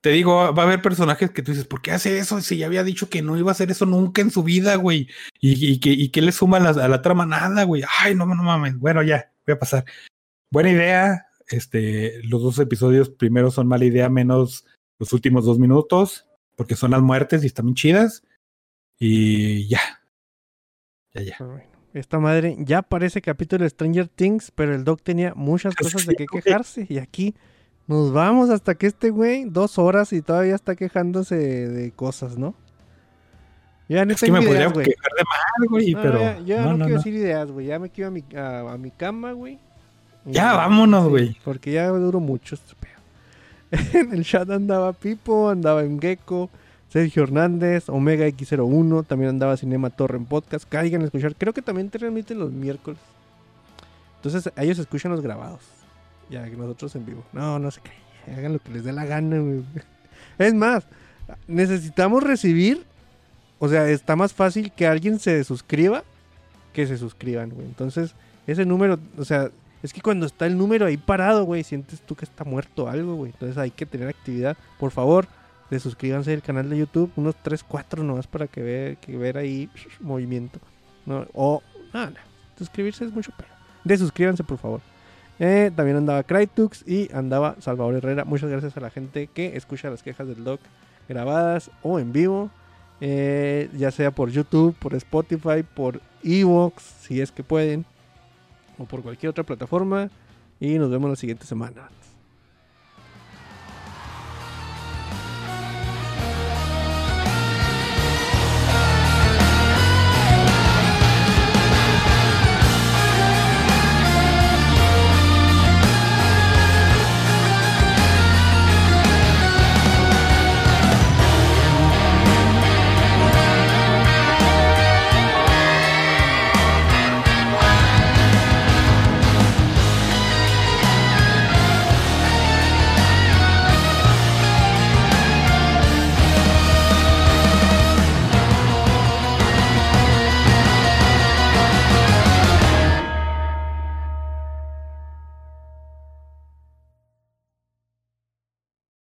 te digo, va a haber personajes que tú dices, ¿por qué hace eso? Si ya había dicho que no iba a hacer eso nunca en su vida, güey. Y, que, y le suma a la, a la trama nada, güey. Ay, no, no mames. Bueno, ya, voy a pasar. Buena idea. Este, los dos episodios primeros son mala idea, menos los últimos dos minutos, porque son las muertes y están bien chidas. Y ya. Ya, ya. Bueno, esta madre ya parece capítulo de Stranger Things, pero el Doc tenía muchas cosas de güey. quejarse. Y aquí nos vamos hasta que este güey, dos horas y todavía está quejándose de cosas, ¿no? Ya no Es que me podría ideas, güey. quejar de mal, güey, No, pero. ya, no, no, no, quiero decir ideas, güey. Ya me quiero a mi, a, a mi cama, güey. Ya, vámonos, güey. Porque ya duró mucho este pedo. en el chat andaba Pipo, andaba Gecko, Sergio Hernández, Omega X01, también andaba Cinema Torre en podcast. Caigan a escuchar. Creo que también te transmiten los miércoles. Entonces ellos escuchan los grabados. Ya que nosotros en vivo. No, no se callen. Hagan lo que les dé la gana, güey. Es más, necesitamos recibir. O sea, está más fácil que alguien se suscriba que se suscriban, güey. Entonces, ese número, o sea, es que cuando está el número ahí parado, güey, sientes tú que está muerto algo, güey. Entonces hay que tener actividad. Por favor, de suscríbanse al canal de YouTube, unos 3, 4 nomás para que ver, que ver ahí movimiento. O, nada, suscribirse es mucho pero. De suscríbanse, por favor. Eh, también andaba Crytux y andaba Salvador Herrera. Muchas gracias a la gente que escucha las quejas del doc grabadas o en vivo. eh, ya sea por YouTube, por Spotify, por Evox, si es que pueden, o por cualquier otra plataforma. Y nos vemos la siguiente semana.